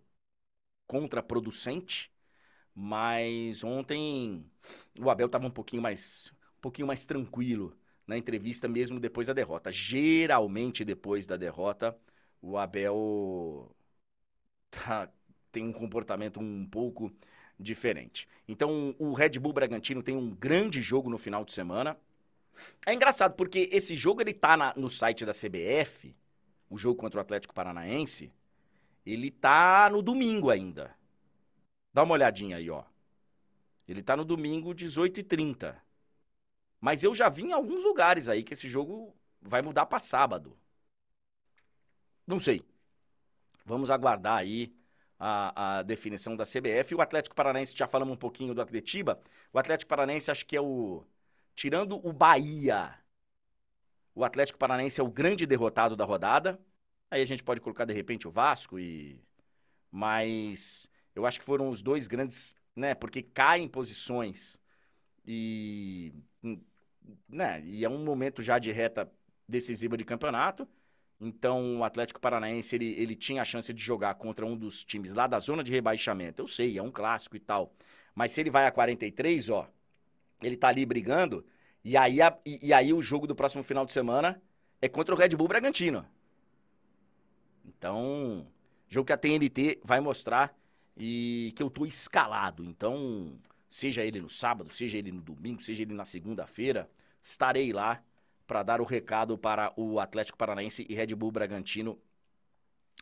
contraproducente. Mas ontem o Abel estava um pouquinho mais, um pouquinho mais tranquilo na entrevista mesmo depois da derrota. Geralmente depois da derrota, o Abel tá, tem um comportamento um pouco diferente. Então, o Red Bull Bragantino tem um grande jogo no final de semana. É engraçado, porque esse jogo ele tá na, no site da CBF, o jogo contra o Atlético Paranaense, ele tá no domingo ainda. Dá uma olhadinha aí, ó. Ele tá no domingo, 18h30. Mas eu já vi em alguns lugares aí que esse jogo vai mudar para sábado. Não sei. Vamos aguardar aí a, a, definição da CBF. O Atlético Paranaense, já falamos um pouquinho do Atletiba. O Atlético Paranaense acho que é o. Tirando o Bahia, o Atlético Paranaense é o grande derrotado da rodada. Aí a gente pode colocar de repente o Vasco e. Mas eu acho que foram os dois grandes, né? Porque caem posições e. Né, e é um momento já de reta decisiva de campeonato. Então, o Atlético Paranaense, ele, ele tinha a chance de jogar contra um dos times lá da zona de rebaixamento. Eu sei, é um clássico e tal. Mas se ele vai a 43, ó, ele tá ali brigando, e aí, a, e, e aí o jogo do próximo final de semana é contra o Red Bull Bragantino. Então, jogo que a TNT vai mostrar e que eu tô escalado. Então, seja ele no sábado, seja ele no domingo, seja ele na segunda-feira, estarei lá para dar o recado para o Atlético Paranaense e Red Bull Bragantino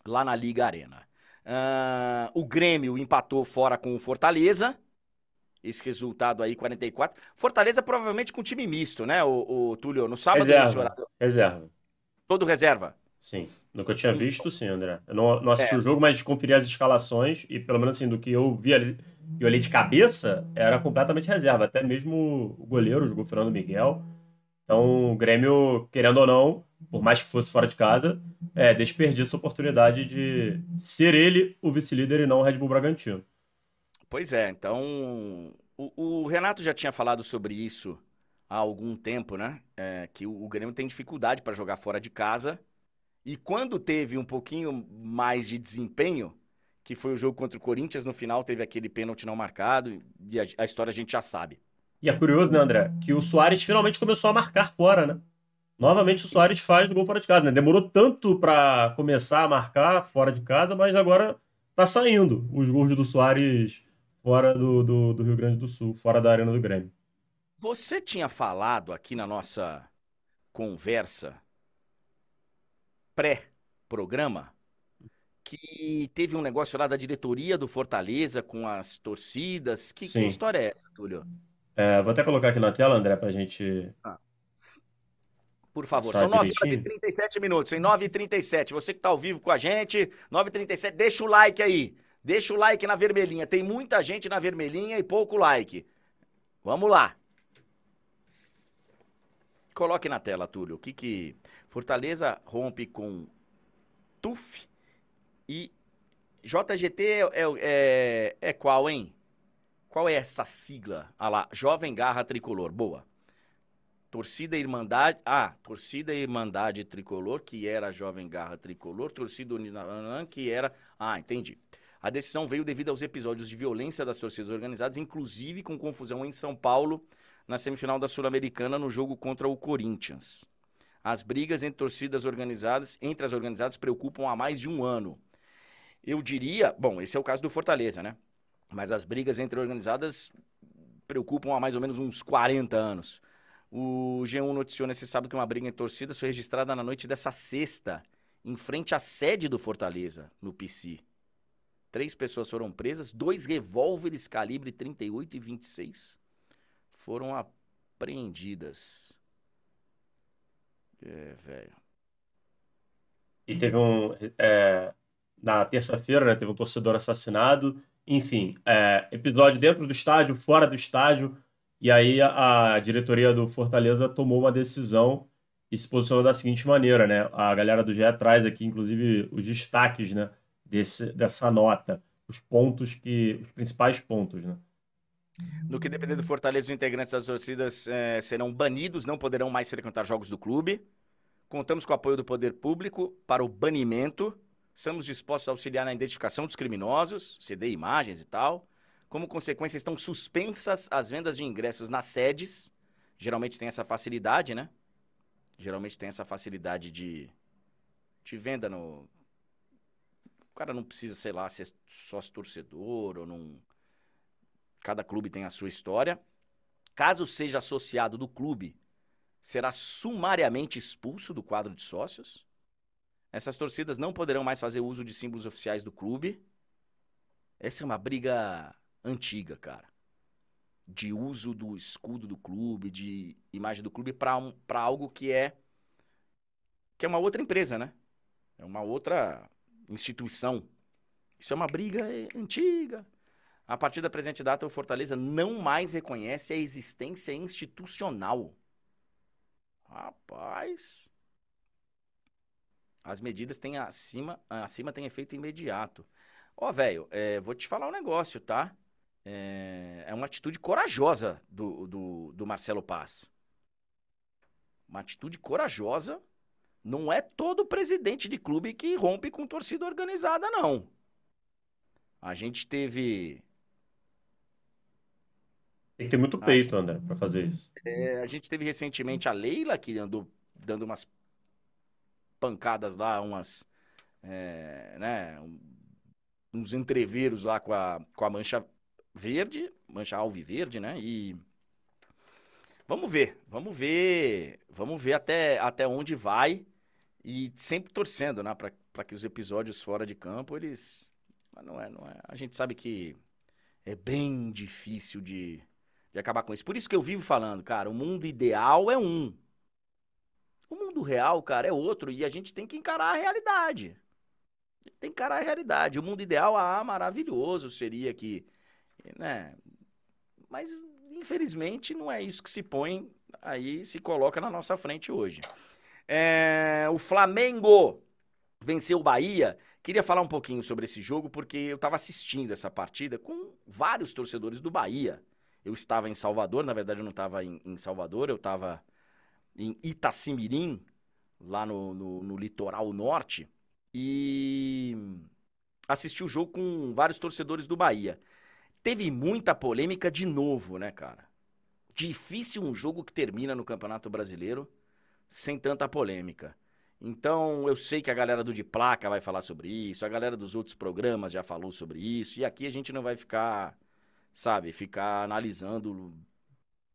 lá na Liga Arena. Uh, o Grêmio empatou fora com o Fortaleza. Esse resultado aí, 44. Fortaleza provavelmente com time misto, né, o, o Túlio? No sábado, reserva. Reserva. Todo reserva? Sim. Eu tinha visto, sim, André. Eu não, não assisti é. o jogo, mas conferi as escalações e, pelo menos assim, do que eu vi ali, eu olhei de cabeça, era completamente reserva. Até mesmo o goleiro jogou Fernando Miguel. Então, o Grêmio, querendo ou não, por mais que fosse fora de casa, é, desperdiça a oportunidade de ser ele o vice-líder e não o Red Bull Bragantino. Pois é, então. O, o Renato já tinha falado sobre isso há algum tempo, né? É, que o, o Grêmio tem dificuldade para jogar fora de casa. E quando teve um pouquinho mais de desempenho, que foi o jogo contra o Corinthians, no final teve aquele pênalti não marcado, e a, a história a gente já sabe. E é curioso, né, André, que o Soares finalmente começou a marcar fora, né? Novamente o Soares faz o gol fora de casa, né? Demorou tanto para começar a marcar fora de casa, mas agora tá saindo os gols do Soares fora do, do, do Rio Grande do Sul, fora da Arena do Grêmio. Você tinha falado aqui na nossa conversa pré-programa que teve um negócio lá da diretoria do Fortaleza com as torcidas. Que, que história é essa, Túlio? É, vou até colocar aqui na tela, André, para a gente. Ah. Por favor, são 9h37 minutos, em 9h37. Você que está ao vivo com a gente, 9h37, deixa o like aí. Deixa o like na vermelhinha. Tem muita gente na vermelhinha e pouco like. Vamos lá. Coloque na tela, Túlio. O que que. Fortaleza rompe com TUF e JGT é, é, é, é qual, hein? Qual é essa sigla? Ah lá, Jovem Garra Tricolor. Boa. Torcida Irmandade. Ah, Torcida Irmandade Tricolor, que era Jovem Garra Tricolor. Torcida Uninanan, que era. Ah, entendi. A decisão veio devido aos episódios de violência das torcidas organizadas, inclusive com confusão em São Paulo, na semifinal da Sul-Americana, no jogo contra o Corinthians. As brigas entre torcidas organizadas, entre as organizadas, preocupam há mais de um ano. Eu diria, bom, esse é o caso do Fortaleza, né? Mas as brigas entre organizadas preocupam há mais ou menos uns 40 anos. O G1 noticiou nesse sábado que uma briga em torcidas foi registrada na noite dessa sexta, em frente à sede do Fortaleza, no PC. Três pessoas foram presas, dois revólveres calibre 38 e 26 foram apreendidas. É, velho. E teve um. É, na terça-feira, né, teve um torcedor assassinado enfim, é, episódio dentro do estádio, fora do estádio, e aí a, a, diretoria do Fortaleza tomou uma decisão e se posicionou da seguinte maneira, né? A galera do GE traz aqui, inclusive, os destaques, né, desse, dessa nota, os pontos que, os principais pontos, né? No que depender do Fortaleza, os integrantes das torcidas é, serão banidos, não poderão mais frequentar jogos do clube. Contamos com o apoio do poder público para o banimento Estamos dispostos a auxiliar na identificação dos criminosos, ceder imagens e tal. Como consequência, estão suspensas as vendas de ingressos nas sedes. Geralmente tem essa facilidade, né? Geralmente tem essa facilidade de, de venda no. O cara não precisa, sei lá, ser sócio torcedor ou não. Cada clube tem a sua história. Caso seja associado do clube, será sumariamente expulso do quadro de sócios. Essas torcidas não poderão mais fazer uso de símbolos oficiais do clube. Essa é uma briga antiga, cara. De uso do escudo do clube, de imagem do clube para um, pra algo que é que é uma outra empresa, né? É uma outra instituição. Isso é uma briga antiga. A partir da presente data, o Fortaleza não mais reconhece a existência institucional. Rapaz. As medidas têm acima, acima têm efeito imediato. Ó, velho, é, vou te falar um negócio, tá? É, é uma atitude corajosa do, do, do Marcelo Paz. Uma atitude corajosa. Não é todo presidente de clube que rompe com torcida organizada, não. A gente teve. Tem que ter muito peito, André, para fazer isso. É, a gente teve recentemente a Leila, que andou dando umas pancadas lá, umas. É, né, uns entreveros lá com a, com a mancha verde, mancha alviverde, né? E vamos ver, vamos ver, vamos ver até, até onde vai e sempre torcendo, né? Para que os episódios fora de campo eles, não é, não é. A gente sabe que é bem difícil de, de acabar com isso. Por isso que eu vivo falando, cara, o mundo ideal é um. O mundo real, cara, é outro e a gente tem que encarar a realidade. Tem que encarar a realidade. O mundo ideal, ah, maravilhoso seria que, né? Mas infelizmente não é isso que se põe aí, se coloca na nossa frente hoje. É, o Flamengo venceu o Bahia. Queria falar um pouquinho sobre esse jogo porque eu estava assistindo essa partida com vários torcedores do Bahia. Eu estava em Salvador, na verdade eu não estava em, em, Salvador, eu estava em Itacimirim, lá no, no, no litoral norte e assisti o jogo com vários torcedores do Bahia. Teve muita polêmica de novo, né, cara? Difícil um jogo que termina no Campeonato Brasileiro sem tanta polêmica. Então, eu sei que a galera do De Placa vai falar sobre isso, a galera dos outros programas já falou sobre isso, e aqui a gente não vai ficar, sabe, ficar analisando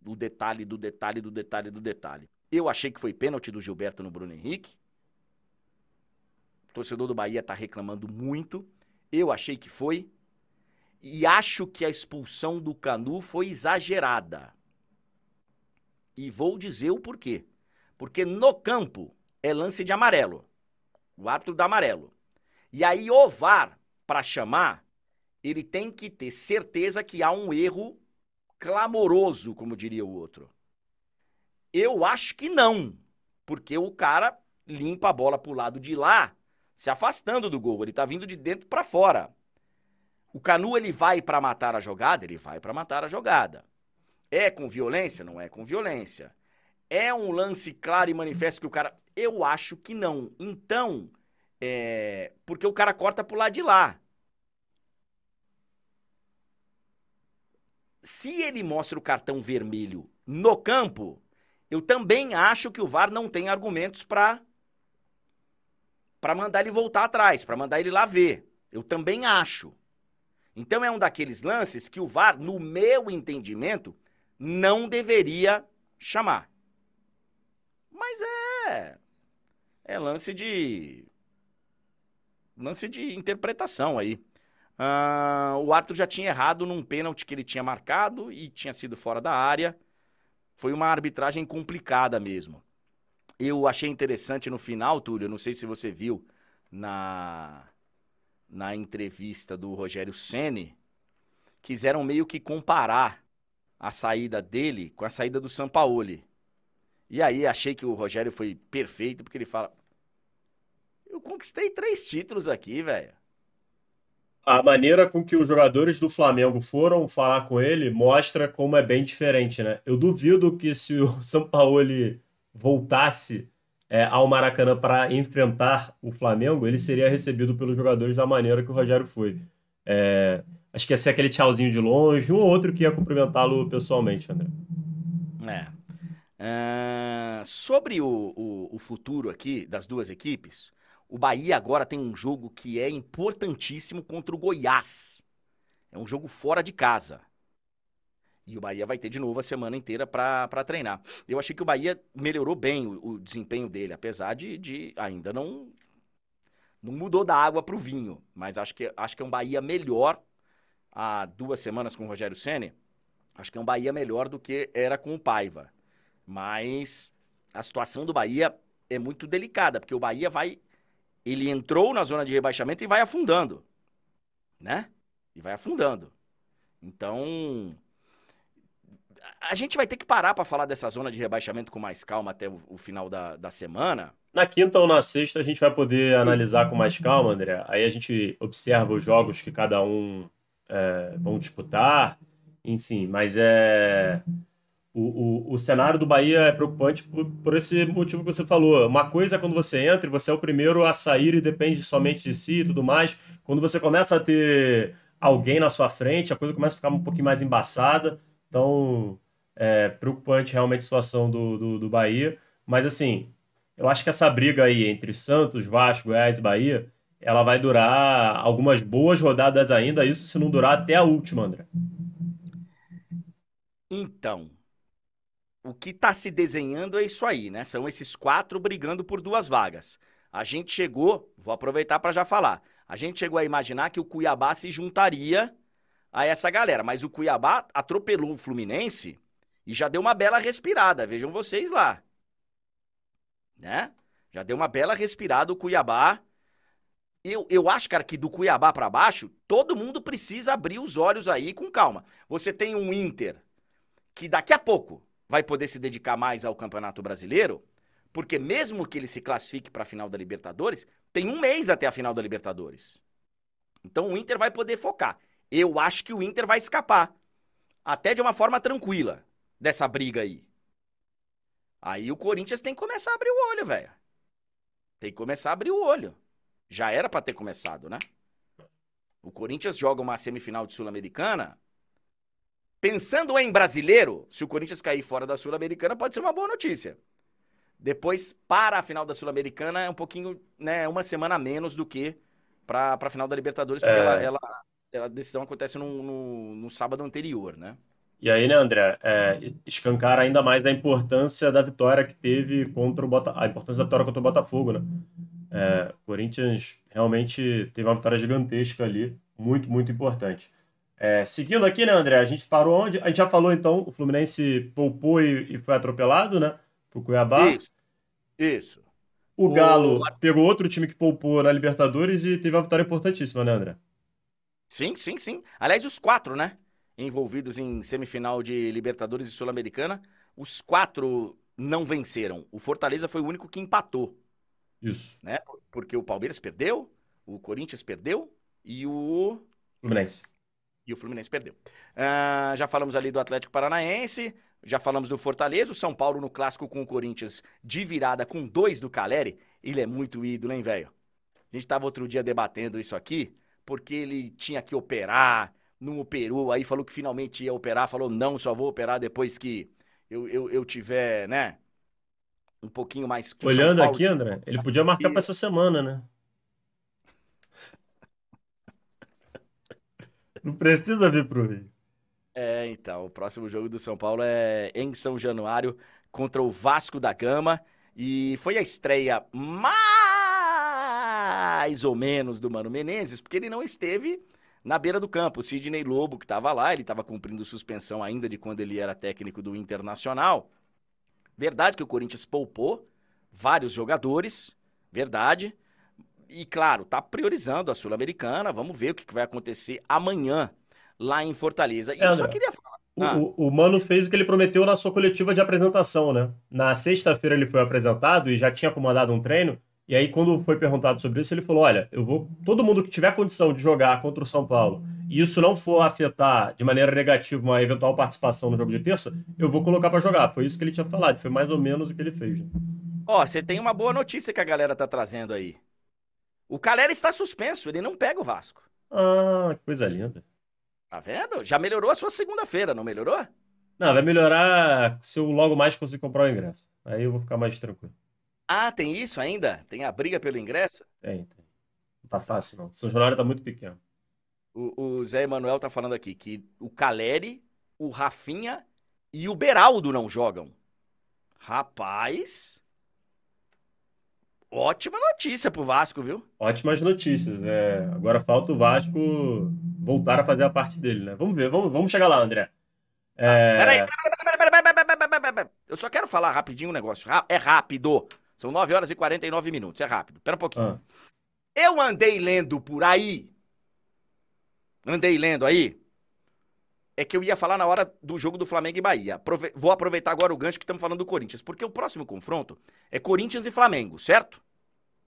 o detalhe do detalhe do detalhe do detalhe. Eu achei que foi pênalti do Gilberto no Bruno Henrique, o torcedor do Bahia está reclamando muito. Eu achei que foi. E acho que a expulsão do Canu foi exagerada. E vou dizer o porquê. Porque no campo é lance de amarelo. O árbitro dá amarelo. E aí o VAR, para chamar, ele tem que ter certeza que há um erro clamoroso, como diria o outro. Eu acho que não, porque o cara limpa a bola pro lado de lá se afastando do gol, ele tá vindo de dentro para fora. O Canu ele vai para matar a jogada, ele vai para matar a jogada. É com violência? Não é com violência. É um lance claro e manifesto que o cara. Eu acho que não. Então, é. Porque o cara corta pro lado de lá. Se ele mostra o cartão vermelho no campo, eu também acho que o VAR não tem argumentos para para mandar ele voltar atrás, para mandar ele lá ver. Eu também acho. Então é um daqueles lances que o VAR, no meu entendimento, não deveria chamar. Mas é é lance de lance de interpretação aí. Uh, o árbitro já tinha errado num pênalti que ele tinha marcado e tinha sido fora da área. Foi uma arbitragem complicada mesmo. Eu achei interessante no final, Túlio, não sei se você viu na, na entrevista do Rogério Ceni, quiseram meio que comparar a saída dele com a saída do Sampaoli. E aí achei que o Rogério foi perfeito, porque ele fala: Eu conquistei três títulos aqui, velho. A maneira com que os jogadores do Flamengo foram falar com ele mostra como é bem diferente, né? Eu duvido que se o Sampaoli voltasse é, ao Maracanã para enfrentar o Flamengo, ele seria recebido pelos jogadores da maneira que o Rogério foi. É, acho que ia ser aquele tchauzinho de longe, um ou outro que ia cumprimentá-lo pessoalmente, André. É. Uh, sobre o, o, o futuro aqui das duas equipes, o Bahia agora tem um jogo que é importantíssimo contra o Goiás. É um jogo fora de casa. E o Bahia vai ter de novo a semana inteira para treinar. Eu achei que o Bahia melhorou bem o, o desempenho dele, apesar de, de, ainda não não mudou da água para o vinho, mas acho que, acho que é um Bahia melhor há duas semanas com o Rogério Ceni, acho que é um Bahia melhor do que era com o Paiva. Mas a situação do Bahia é muito delicada, porque o Bahia vai. Ele entrou na zona de rebaixamento e vai afundando. Né? E vai afundando. Então. A gente vai ter que parar para falar dessa zona de rebaixamento com mais calma até o, o final da, da semana. Na quinta ou na sexta a gente vai poder analisar com mais calma, André. Aí a gente observa os jogos que cada um é, vão disputar, enfim, mas é. O, o, o cenário do Bahia é preocupante por, por esse motivo que você falou. Uma coisa é quando você entra e você é o primeiro a sair e depende somente de si e tudo mais. Quando você começa a ter alguém na sua frente, a coisa começa a ficar um pouquinho mais embaçada. Então, é preocupante realmente a situação do, do, do Bahia. Mas, assim, eu acho que essa briga aí entre Santos, Vasco, Goiás e Bahia, ela vai durar algumas boas rodadas ainda, isso se não durar até a última, André. Então, o que está se desenhando é isso aí, né? São esses quatro brigando por duas vagas. A gente chegou, vou aproveitar para já falar, a gente chegou a imaginar que o Cuiabá se juntaria a essa galera, mas o Cuiabá atropelou o Fluminense e já deu uma bela respirada, vejam vocês lá. Né? Já deu uma bela respirada o Cuiabá. Eu, eu acho, cara, que do Cuiabá para baixo, todo mundo precisa abrir os olhos aí com calma. Você tem um Inter que daqui a pouco vai poder se dedicar mais ao Campeonato Brasileiro, porque mesmo que ele se classifique para a final da Libertadores, tem um mês até a final da Libertadores. Então o Inter vai poder focar. Eu acho que o Inter vai escapar, até de uma forma tranquila, dessa briga aí. Aí o Corinthians tem que começar a abrir o olho, velho. Tem que começar a abrir o olho. Já era para ter começado, né? O Corinthians joga uma semifinal de Sul-Americana Pensando em brasileiro, se o Corinthians cair fora da Sul-Americana, pode ser uma boa notícia. Depois, para a final da Sul-Americana, é um pouquinho, né, uma semana a menos do que para a final da Libertadores, porque é... ela, ela, ela, a decisão acontece no, no, no, sábado anterior, né? E aí, né, André, é, escancar ainda mais a importância da vitória que teve contra o Botafogo, a importância da vitória contra o Botafogo, né? É, o Corinthians realmente teve uma vitória gigantesca ali, muito, muito importante. É, seguindo aqui, né, André? A gente parou onde? A gente já falou, então, o Fluminense poupou e, e foi atropelado, né? Pro Cuiabá. Isso. Isso. O, o Galo pegou outro time que poupou na Libertadores e teve uma vitória importantíssima, né, André? Sim, sim, sim. Aliás, os quatro, né? Envolvidos em semifinal de Libertadores e Sul-Americana, os quatro não venceram. O Fortaleza foi o único que empatou. Isso. Né? Porque o Palmeiras perdeu, o Corinthians perdeu e o. Fluminense. E o Fluminense perdeu. Uh, já falamos ali do Atlético Paranaense, já falamos do Fortaleza, o São Paulo no clássico com o Corinthians de virada com dois do Caleri. Ele é muito ídolo, hein, velho? A gente tava outro dia debatendo isso aqui, porque ele tinha que operar, não operou, aí falou que finalmente ia operar, falou não, só vou operar depois que eu, eu, eu tiver, né, um pouquinho mais... Olhando aqui, André, ele podia marcar para essa semana, né? Não precisa vir pro Rio. É, então, o próximo jogo do São Paulo é em São Januário contra o Vasco da Gama. E foi a estreia mais ou menos do Mano Menezes, porque ele não esteve na beira do campo. O Sidney Lobo, que estava lá, ele estava cumprindo suspensão ainda de quando ele era técnico do Internacional. Verdade que o Corinthians poupou vários jogadores, verdade e claro, tá priorizando a Sul-Americana. Vamos ver o que vai acontecer amanhã lá em Fortaleza. E é, eu só queria falar. Ah. O, o, Mano fez o que ele prometeu na sua coletiva de apresentação, né? Na sexta-feira ele foi apresentado e já tinha comandado um treino. E aí, quando foi perguntado sobre isso, ele falou: Olha, eu vou. Todo mundo que tiver condição de jogar contra o São Paulo e isso não for afetar de maneira negativa uma eventual participação no jogo de terça, eu vou colocar para jogar. Foi isso que ele tinha falado. Foi mais ou menos o que ele fez. Né? Ó, você tem uma boa notícia que a galera tá trazendo aí. O Calera está suspenso, ele não pega o Vasco. Ah, coisa linda. Tá vendo? Já melhorou a sua segunda-feira, não melhorou? Não, vai melhorar se eu logo mais conseguir comprar o ingresso. Aí eu vou ficar mais tranquilo. Ah, tem isso ainda? Tem a briga pelo ingresso? Tem, tem. Não tá fácil, não. São Januário tá muito pequeno. O, o Zé Emanuel tá falando aqui que o Caleri, o Rafinha e o Beraldo não jogam. Rapaz. Ótima notícia pro Vasco, viu? Ótimas notícias. É, agora falta o Vasco voltar a fazer a parte dele, né? Vamos ver, vamos, vamos chegar lá, André. É... Peraí, peraí, eu só quero falar rapidinho um negócio. É rápido. São 9 horas e 49 minutos. É rápido. Pera um pouquinho. Ah. Eu andei lendo por aí. Andei lendo aí. É que eu ia falar na hora do jogo do Flamengo e Bahia. Vou aproveitar agora o gancho que estamos falando do Corinthians, porque o próximo confronto é Corinthians e Flamengo, certo?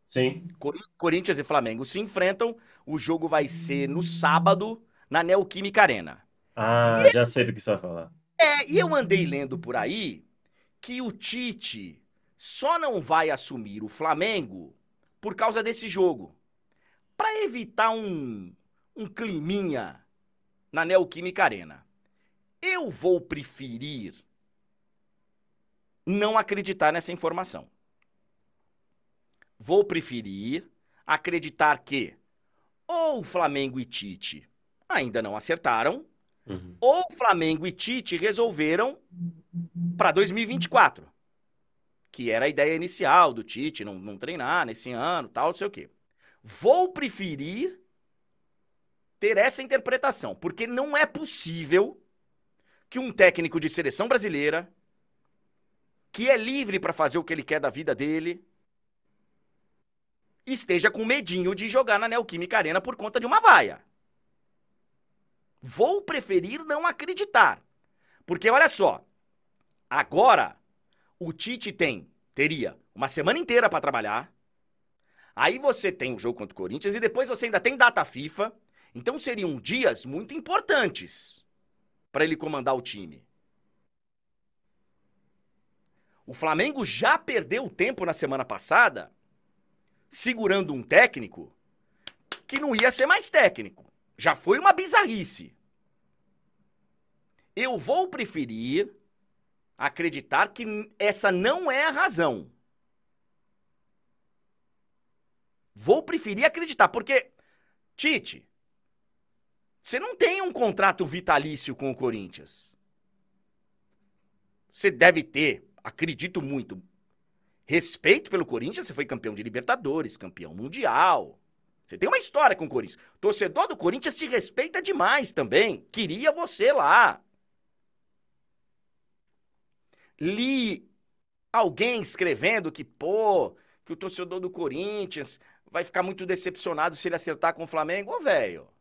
Sim. Cor Corinthians e Flamengo se enfrentam. O jogo vai ser no sábado, na Neoquímica Arena. Ah, e já sei do que você vai falar. É, e eu andei lendo por aí que o Tite só não vai assumir o Flamengo por causa desse jogo. Para evitar um, um climinha na Neoquímica Arena. Eu vou preferir não acreditar nessa informação. Vou preferir acreditar que ou Flamengo e Tite ainda não acertaram, uhum. ou Flamengo e Tite resolveram para 2024 que era a ideia inicial do Tite, não, não treinar nesse ano, tal, não sei o quê. Vou preferir ter essa interpretação, porque não é possível que um técnico de seleção brasileira, que é livre para fazer o que ele quer da vida dele, esteja com medinho de jogar na Neoquímica Arena por conta de uma vaia. Vou preferir não acreditar. Porque olha só, agora o Tite tem, teria uma semana inteira para trabalhar. Aí você tem o jogo contra o Corinthians e depois você ainda tem data FIFA. Então seriam dias muito importantes para ele comandar o time. O Flamengo já perdeu tempo na semana passada segurando um técnico que não ia ser mais técnico. Já foi uma bizarrice. Eu vou preferir acreditar que essa não é a razão. Vou preferir acreditar, porque, Tite, você não tem um contrato vitalício com o Corinthians. Você deve ter, acredito muito, respeito pelo Corinthians. Você foi campeão de Libertadores, campeão mundial. Você tem uma história com o Corinthians. Torcedor do Corinthians te respeita demais também. Queria você lá li alguém escrevendo que, pô, que o torcedor do Corinthians vai ficar muito decepcionado se ele acertar com o Flamengo. Ô, velho.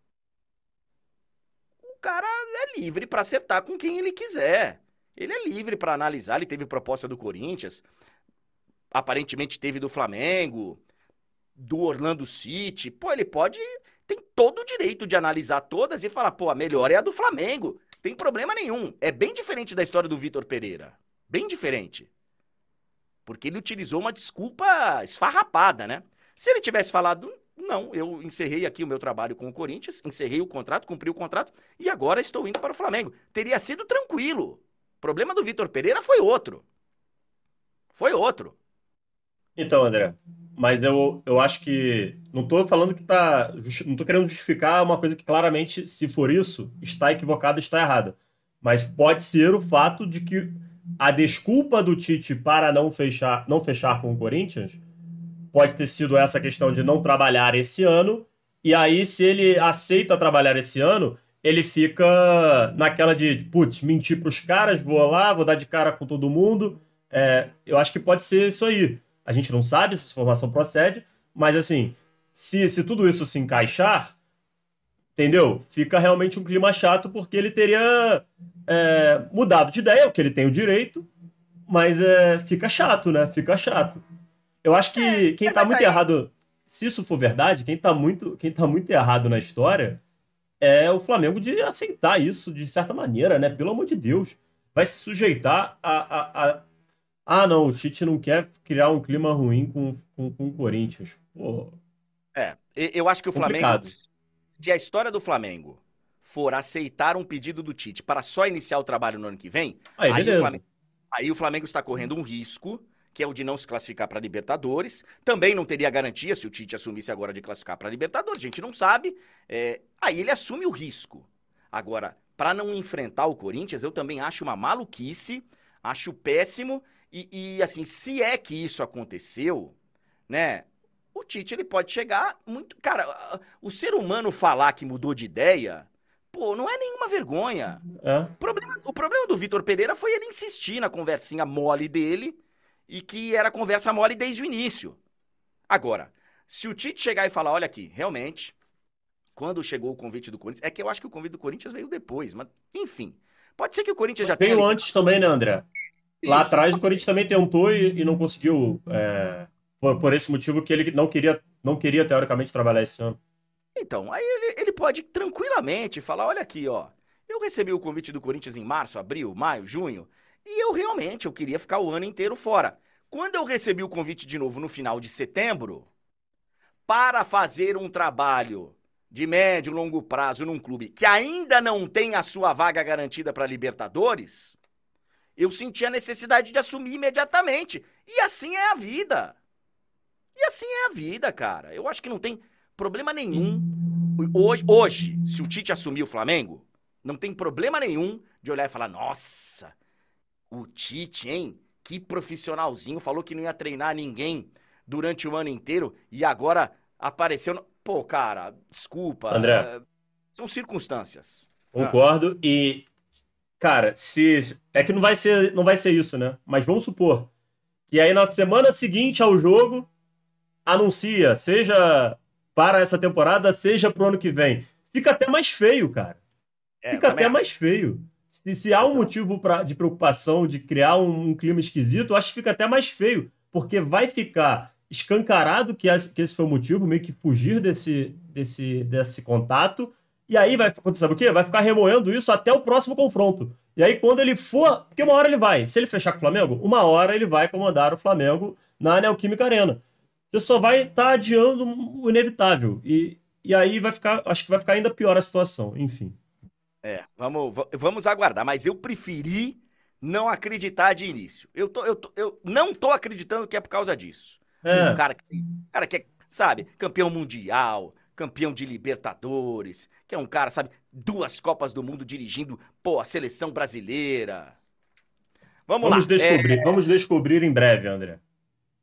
Cara é livre para acertar com quem ele quiser. Ele é livre para analisar. Ele teve proposta do Corinthians, aparentemente teve do Flamengo, do Orlando City. Pô, ele pode. Tem todo o direito de analisar todas e falar, pô, a melhor é a do Flamengo. Tem problema nenhum. É bem diferente da história do Vitor Pereira. Bem diferente. Porque ele utilizou uma desculpa esfarrapada, né? Se ele tivesse falado, não, eu encerrei aqui o meu trabalho com o Corinthians, encerrei o contrato, cumpri o contrato e agora estou indo para o Flamengo. Teria sido tranquilo. O problema do Vitor Pereira foi outro. Foi outro. Então, André, mas eu, eu acho que. Não estou falando que tá. Não estou querendo justificar uma coisa que claramente, se for isso, está equivocada, está errada. Mas pode ser o fato de que a desculpa do Tite para não fechar, não fechar com o Corinthians pode ter sido essa questão de não trabalhar esse ano. E aí, se ele aceita trabalhar esse ano, ele fica naquela de, putz, mentir para os caras, vou lá, vou dar de cara com todo mundo. É, eu acho que pode ser isso aí. A gente não sabe se essa informação procede, mas assim, se, se tudo isso se encaixar, entendeu? Fica realmente um clima chato porque ele teria é, mudado de ideia, o que ele tem o direito, mas é, fica chato, né? Fica chato. Eu acho que é, quem tá muito aí... errado, se isso for verdade, quem tá, muito, quem tá muito errado na história é o Flamengo de aceitar isso de certa maneira, né? Pelo amor de Deus. Vai se sujeitar a. a, a... Ah, não, o Tite não quer criar um clima ruim com, com, com o Corinthians. Pô. É, eu acho que o Complicado. Flamengo. Se a história do Flamengo for aceitar um pedido do Tite para só iniciar o trabalho no ano que vem, aí, aí, o, Flamengo, aí o Flamengo está correndo um risco que é o de não se classificar para Libertadores. Também não teria garantia se o Tite assumisse agora de classificar para Libertadores. A gente não sabe. É... Aí ele assume o risco. Agora, para não enfrentar o Corinthians, eu também acho uma maluquice, acho péssimo. E, e, assim, se é que isso aconteceu, né? O Tite ele pode chegar muito, cara, o ser humano falar que mudou de ideia, pô, não é nenhuma vergonha. É. O, problema, o problema do Vitor Pereira foi ele insistir na conversinha mole dele e que era conversa mole desde o início. Agora, se o Tite chegar e falar, olha aqui, realmente, quando chegou o convite do Corinthians, é que eu acho que o convite do Corinthians veio depois, mas enfim. Pode ser que o Corinthians já tenha. Veio antes também, né, André? Isso. Lá atrás o Corinthians também tentou e, e não conseguiu. É, por, por, esse motivo que ele não queria, não queria, teoricamente, trabalhar esse ano. Então, aí ele, ele pode tranquilamente falar: olha aqui, ó. Eu recebi o convite do Corinthians em março, abril, maio, junho, e eu realmente eu queria ficar o ano inteiro fora. Quando eu recebi o convite de novo no final de setembro, para fazer um trabalho de médio e longo prazo num clube que ainda não tem a sua vaga garantida para Libertadores, eu senti a necessidade de assumir imediatamente. E assim é a vida. E assim é a vida, cara. Eu acho que não tem problema nenhum. Hoje, hoje se o Tite assumir o Flamengo, não tem problema nenhum de olhar e falar: nossa, o Tite, hein? Que profissionalzinho, falou que não ia treinar ninguém durante o ano inteiro e agora apareceu. No... Pô, cara, desculpa. André. É... São circunstâncias. Concordo. Ah. E, cara, se. É que não vai ser, não vai ser isso, né? Mas vamos supor que aí na semana seguinte ao jogo anuncia, seja para essa temporada, seja pro ano que vem. Fica até mais feio, cara. É, Fica até mais feio. Se, se, há um motivo pra, de preocupação, de criar um, um, clima esquisito, eu acho que fica até mais feio, porque vai ficar escancarado que, esse, foi o motivo, meio que fugir desse, desse, desse contato, e aí vai acontecer o quê? Vai ficar remoendo isso até o próximo confronto. E aí, quando ele for. Porque uma hora ele vai. Se ele fechar com o Flamengo, uma hora ele vai comandar o Flamengo na Neoquímica Arena. Você só vai estar tá adiando o inevitável. E, e aí vai ficar. Acho que vai ficar ainda pior a situação. Enfim. É, vamos, vamos aguardar. Mas eu preferi não acreditar de início. Eu, tô, eu, tô, eu não tô acreditando que é por causa disso. É. Um cara que, cara que é, sabe, campeão mundial, campeão de Libertadores, que é um cara, sabe, duas Copas do Mundo dirigindo, pô, a seleção brasileira. Vamos, vamos lá. Descobrir, é... Vamos descobrir em breve, André.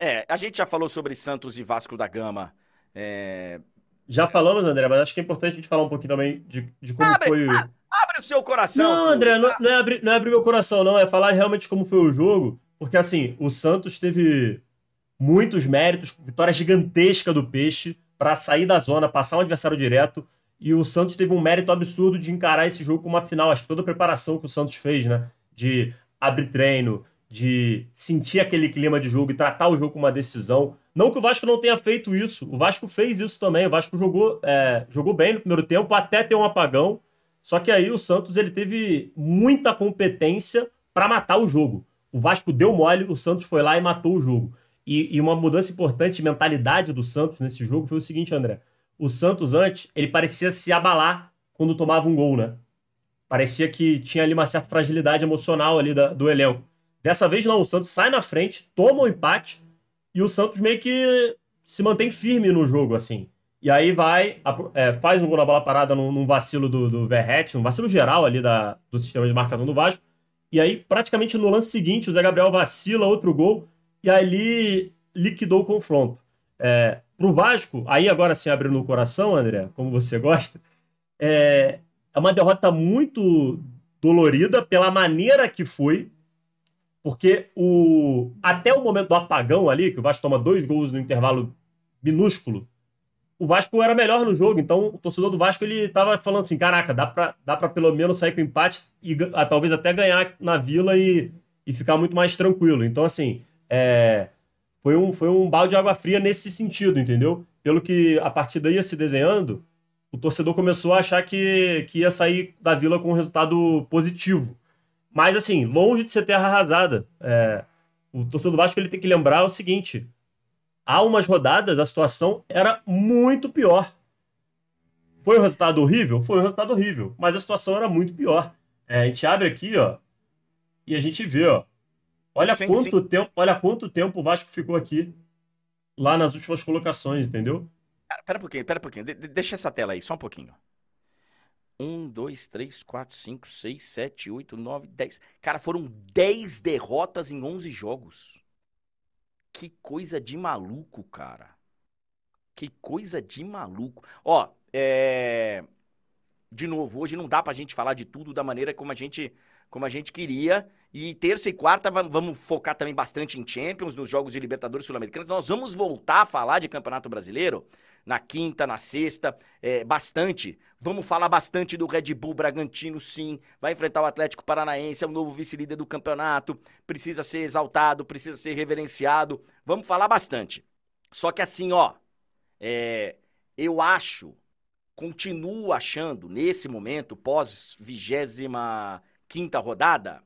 É, a gente já falou sobre Santos e Vasco da Gama. É... Já falamos, André, mas acho que é importante a gente falar um pouquinho também de, de como abre, foi. Abre o seu coração. Não, André, não, não, é abrir, não é abrir meu coração, não. É falar realmente como foi o jogo. Porque, assim, o Santos teve muitos méritos, vitória gigantesca do Peixe para sair da zona, passar um adversário direto. E o Santos teve um mérito absurdo de encarar esse jogo como uma final. Acho que toda a preparação que o Santos fez, né? De abrir treino, de sentir aquele clima de jogo e tratar o jogo como uma decisão. Não que o Vasco não tenha feito isso, o Vasco fez isso também. O Vasco jogou, é, jogou bem no primeiro tempo, até ter um apagão. Só que aí o Santos ele teve muita competência para matar o jogo. O Vasco deu mole, o Santos foi lá e matou o jogo. E, e, uma mudança importante de mentalidade do Santos nesse jogo foi o seguinte, André. O Santos antes, ele parecia se abalar quando tomava um gol, né? Parecia que tinha ali uma certa fragilidade emocional ali da, do elenco. Dessa vez não, o Santos sai na frente, toma o um empate e o Santos meio que se mantém firme no jogo, assim. E aí vai, é, faz um gol na bola parada num, num vacilo do, do Verrete, um vacilo geral ali da, do sistema de marcação do Vasco. E aí, praticamente no lance seguinte, o Zé Gabriel vacila, outro gol, e ali liquidou o confronto. É, pro Vasco, aí agora sim abrindo o coração, André, como você gosta, é, é uma derrota muito dolorida pela maneira que foi, porque o até o momento do apagão ali, que o Vasco toma dois gols no intervalo minúsculo, o Vasco era melhor no jogo. Então, o torcedor do Vasco ele tava falando assim: caraca, dá pra, dá pra pelo menos sair com empate e a, talvez até ganhar na vila e, e ficar muito mais tranquilo. Então, assim, é, foi, um, foi um balde de água fria nesse sentido, entendeu? Pelo que a partida ia se desenhando, o torcedor começou a achar que, que ia sair da vila com um resultado positivo. Mas, assim, longe de ser terra arrasada. É, o torcedor do Vasco ele tem que lembrar o seguinte: há umas rodadas a situação era muito pior. Foi um resultado horrível? Foi um resultado horrível. Mas a situação era muito pior. É, a gente abre aqui, ó, e a gente vê, ó. Olha sim, quanto sim. tempo, olha quanto tempo o Vasco ficou aqui lá nas últimas colocações, entendeu? Pera um pouquinho, pera um pouquinho. De deixa essa tela aí, só um pouquinho. 1, 2, 3, 4, 5, 6, 7, 8, 9, 10. Cara, foram 10 derrotas em 11 jogos. Que coisa de maluco, cara. Que coisa de maluco. Ó, é... De novo, hoje não dá pra gente falar de tudo da maneira como a gente, como a gente queria. E terça e quarta vamos focar também bastante em Champions, nos jogos de Libertadores Sul-Americanos. Nós vamos voltar a falar de Campeonato Brasileiro na quinta, na sexta, é, bastante. Vamos falar bastante do Red Bull Bragantino, sim. Vai enfrentar o Atlético Paranaense, é o novo vice-líder do campeonato. Precisa ser exaltado, precisa ser reverenciado. Vamos falar bastante. Só que assim, ó, é, eu acho, continuo achando, nesse momento, pós vigésima quinta rodada,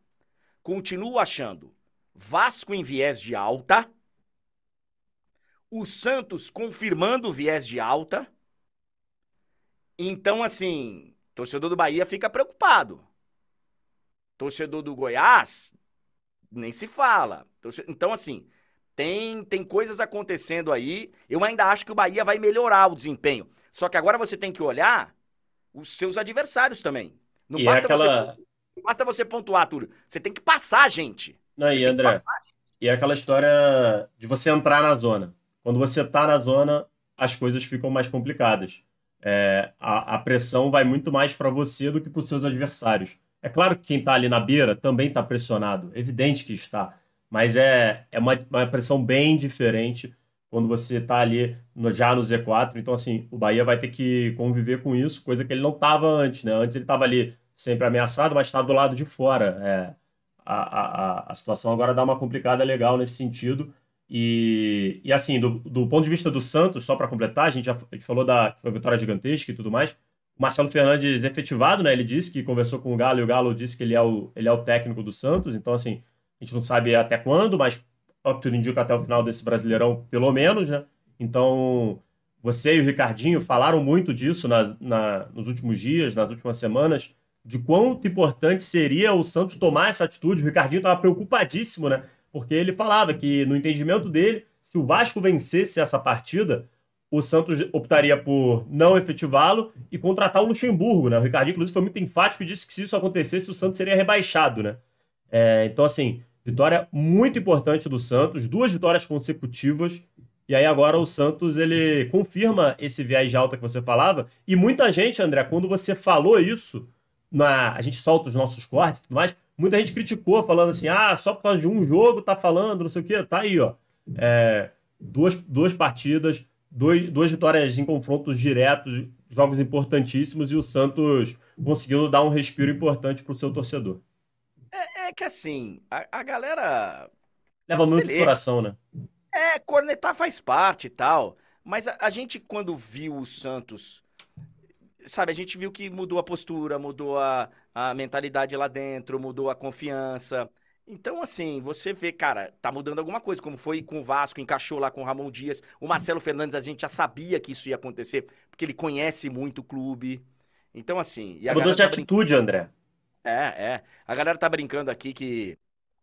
continuo achando Vasco em viés de alta o Santos confirmando o viés de alta. Então, assim, torcedor do Bahia fica preocupado. Torcedor do Goiás, nem se fala. Então, assim, tem, tem coisas acontecendo aí. Eu ainda acho que o Bahia vai melhorar o desempenho. Só que agora você tem que olhar os seus adversários também. Não, e é basta, é aquela... você, não basta você pontuar, Túlio. Você tem que passar, gente. Não, e André, e é aquela história de você entrar na zona. Quando você está na zona, as coisas ficam mais complicadas. É, a, a, pressão vai muito mais para você do que para os seus adversários. É claro que quem está ali na beira também está pressionado, evidente que está, mas é, é uma, uma pressão bem diferente quando você está ali no, já no Z4. Então, assim, o Bahia vai ter que conviver com isso, coisa que ele não estava antes, né? Antes ele estava ali sempre ameaçado, mas estava do lado de fora. É, a, a, a situação agora dá uma complicada legal nesse sentido. E, e assim, do, do ponto de vista do Santos, só para completar, a gente já falou da vitória gigantesca e tudo mais. O Marcelo Fernandes efetivado, né? Ele disse que conversou com o Galo e o Galo disse que ele é o, ele é o técnico do Santos. Então, assim, a gente não sabe até quando, mas o que tudo indica até o final desse Brasileirão, pelo menos, né? Então, você e o Ricardinho falaram muito disso na, na, nos últimos dias, nas últimas semanas, de quanto importante seria o Santos tomar essa atitude. O Ricardinho estava preocupadíssimo, né? porque ele falava que, no entendimento dele, se o Vasco vencesse essa partida, o Santos optaria por não efetivá-lo e contratar o Luxemburgo, né? O Ricardinho, inclusive, foi muito enfático e disse que se isso acontecesse, o Santos seria rebaixado, né? É, então, assim, vitória muito importante do Santos, duas vitórias consecutivas. E aí agora o Santos, ele confirma esse viés de alta que você falava. E muita gente, André, quando você falou isso, na, a gente solta os nossos cortes e tudo mais, Muita gente criticou, falando assim: ah, só por causa de um jogo tá falando, não sei o quê. Tá aí, ó. É, duas, duas partidas, dois, duas vitórias em confrontos diretos, jogos importantíssimos, e o Santos conseguindo dar um respiro importante pro seu torcedor. É, é que assim, a, a galera. Leva muito Beleza. coração, né? É, cornetar faz parte e tal. Mas a, a gente, quando viu o Santos sabe, a gente viu que mudou a postura, mudou a, a mentalidade lá dentro, mudou a confiança. Então, assim, você vê, cara, tá mudando alguma coisa, como foi com o Vasco, encaixou lá com o Ramon Dias. O Marcelo Fernandes, a gente já sabia que isso ia acontecer, porque ele conhece muito o clube. Então, assim. Mudou de tá atitude, brin... André. É, é. A galera tá brincando aqui que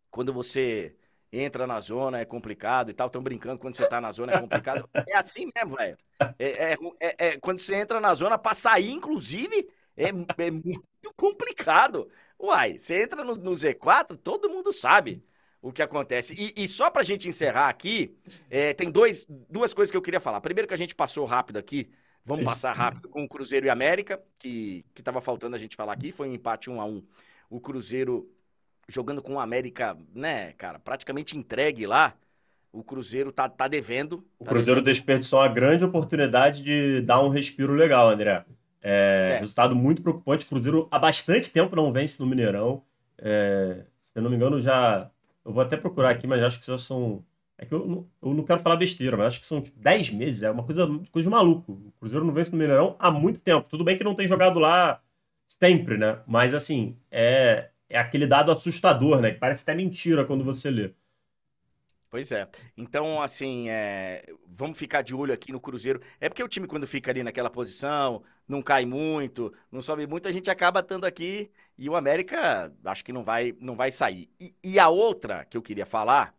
quando você entra na zona é complicado e tal. Estão brincando quando você tá na zona é complicado. é assim mesmo, velho. É, é, é, é, quando você entra na zona, pra sair, inclusive, é, é muito complicado. Uai, você entra no, no, Z4, todo mundo sabe o que acontece. E, e só pra gente encerrar aqui, é, tem dois, duas coisas que eu queria falar. Primeiro que a gente passou rápido aqui, vamos passar rápido com o Cruzeiro e América, que, que tava faltando a gente falar aqui, foi um empate 1 a 1 O Cruzeiro jogando com o América, né, cara, praticamente entregue lá. O Cruzeiro tá, tá devendo. O tá Cruzeiro devendo. desperdiçou uma grande oportunidade de dar um respiro legal, André. É, é. Resultado muito preocupante. O Cruzeiro há bastante tempo não vence no Mineirão. É, se eu não me engano, já. Eu vou até procurar aqui, mas acho que são. É que eu não, eu não quero falar besteira, mas acho que são 10 tipo, meses. É uma coisa, coisa de maluco. O Cruzeiro não vence no Mineirão há muito tempo. Tudo bem que não tem jogado lá sempre, né? Mas assim, é, é aquele dado assustador, né? Que parece até mentira quando você lê. Pois é. Então, assim, é... vamos ficar de olho aqui no Cruzeiro. É porque o time, quando fica ali naquela posição, não cai muito, não sobe muito, a gente acaba estando aqui e o América acho que não vai, não vai sair. E, e a outra que eu queria falar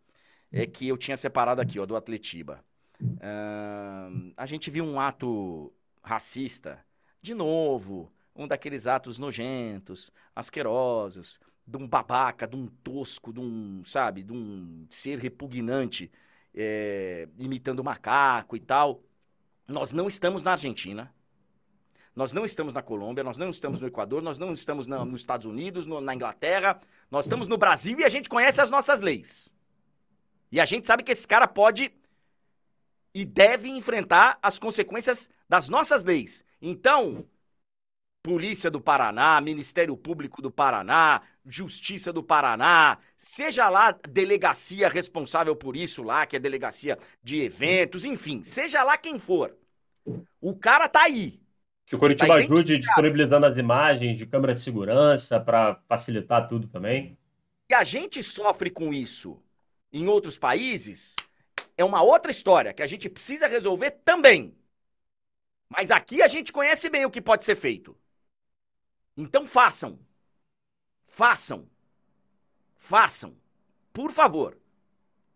é que eu tinha separado aqui, ó, do Atletiba. Uh, a gente viu um ato racista, de novo, um daqueles atos nojentos, asquerosos, de um babaca, de um tosco, de um, sabe, de um ser repugnante. é, imitando macaco e tal. Nós não estamos na Argentina. Nós não estamos na Colômbia, nós não estamos no Equador, nós não estamos na, nos Estados Unidos, no, na Inglaterra, nós estamos no Brasil e a gente conhece as nossas leis. E a gente sabe que esse cara pode e deve enfrentar as consequências das nossas leis. Então, Polícia do Paraná, Ministério Público do Paraná, Justiça do Paraná, seja lá delegacia responsável por isso lá, que é delegacia de eventos, enfim, seja lá quem for. O cara tá aí. Que o Curitiba tá ajude disponibilizando as imagens de câmera de segurança para facilitar tudo também. E a gente sofre com isso em outros países é uma outra história que a gente precisa resolver também. Mas aqui a gente conhece bem o que pode ser feito. Então façam. Façam. Façam. Por favor.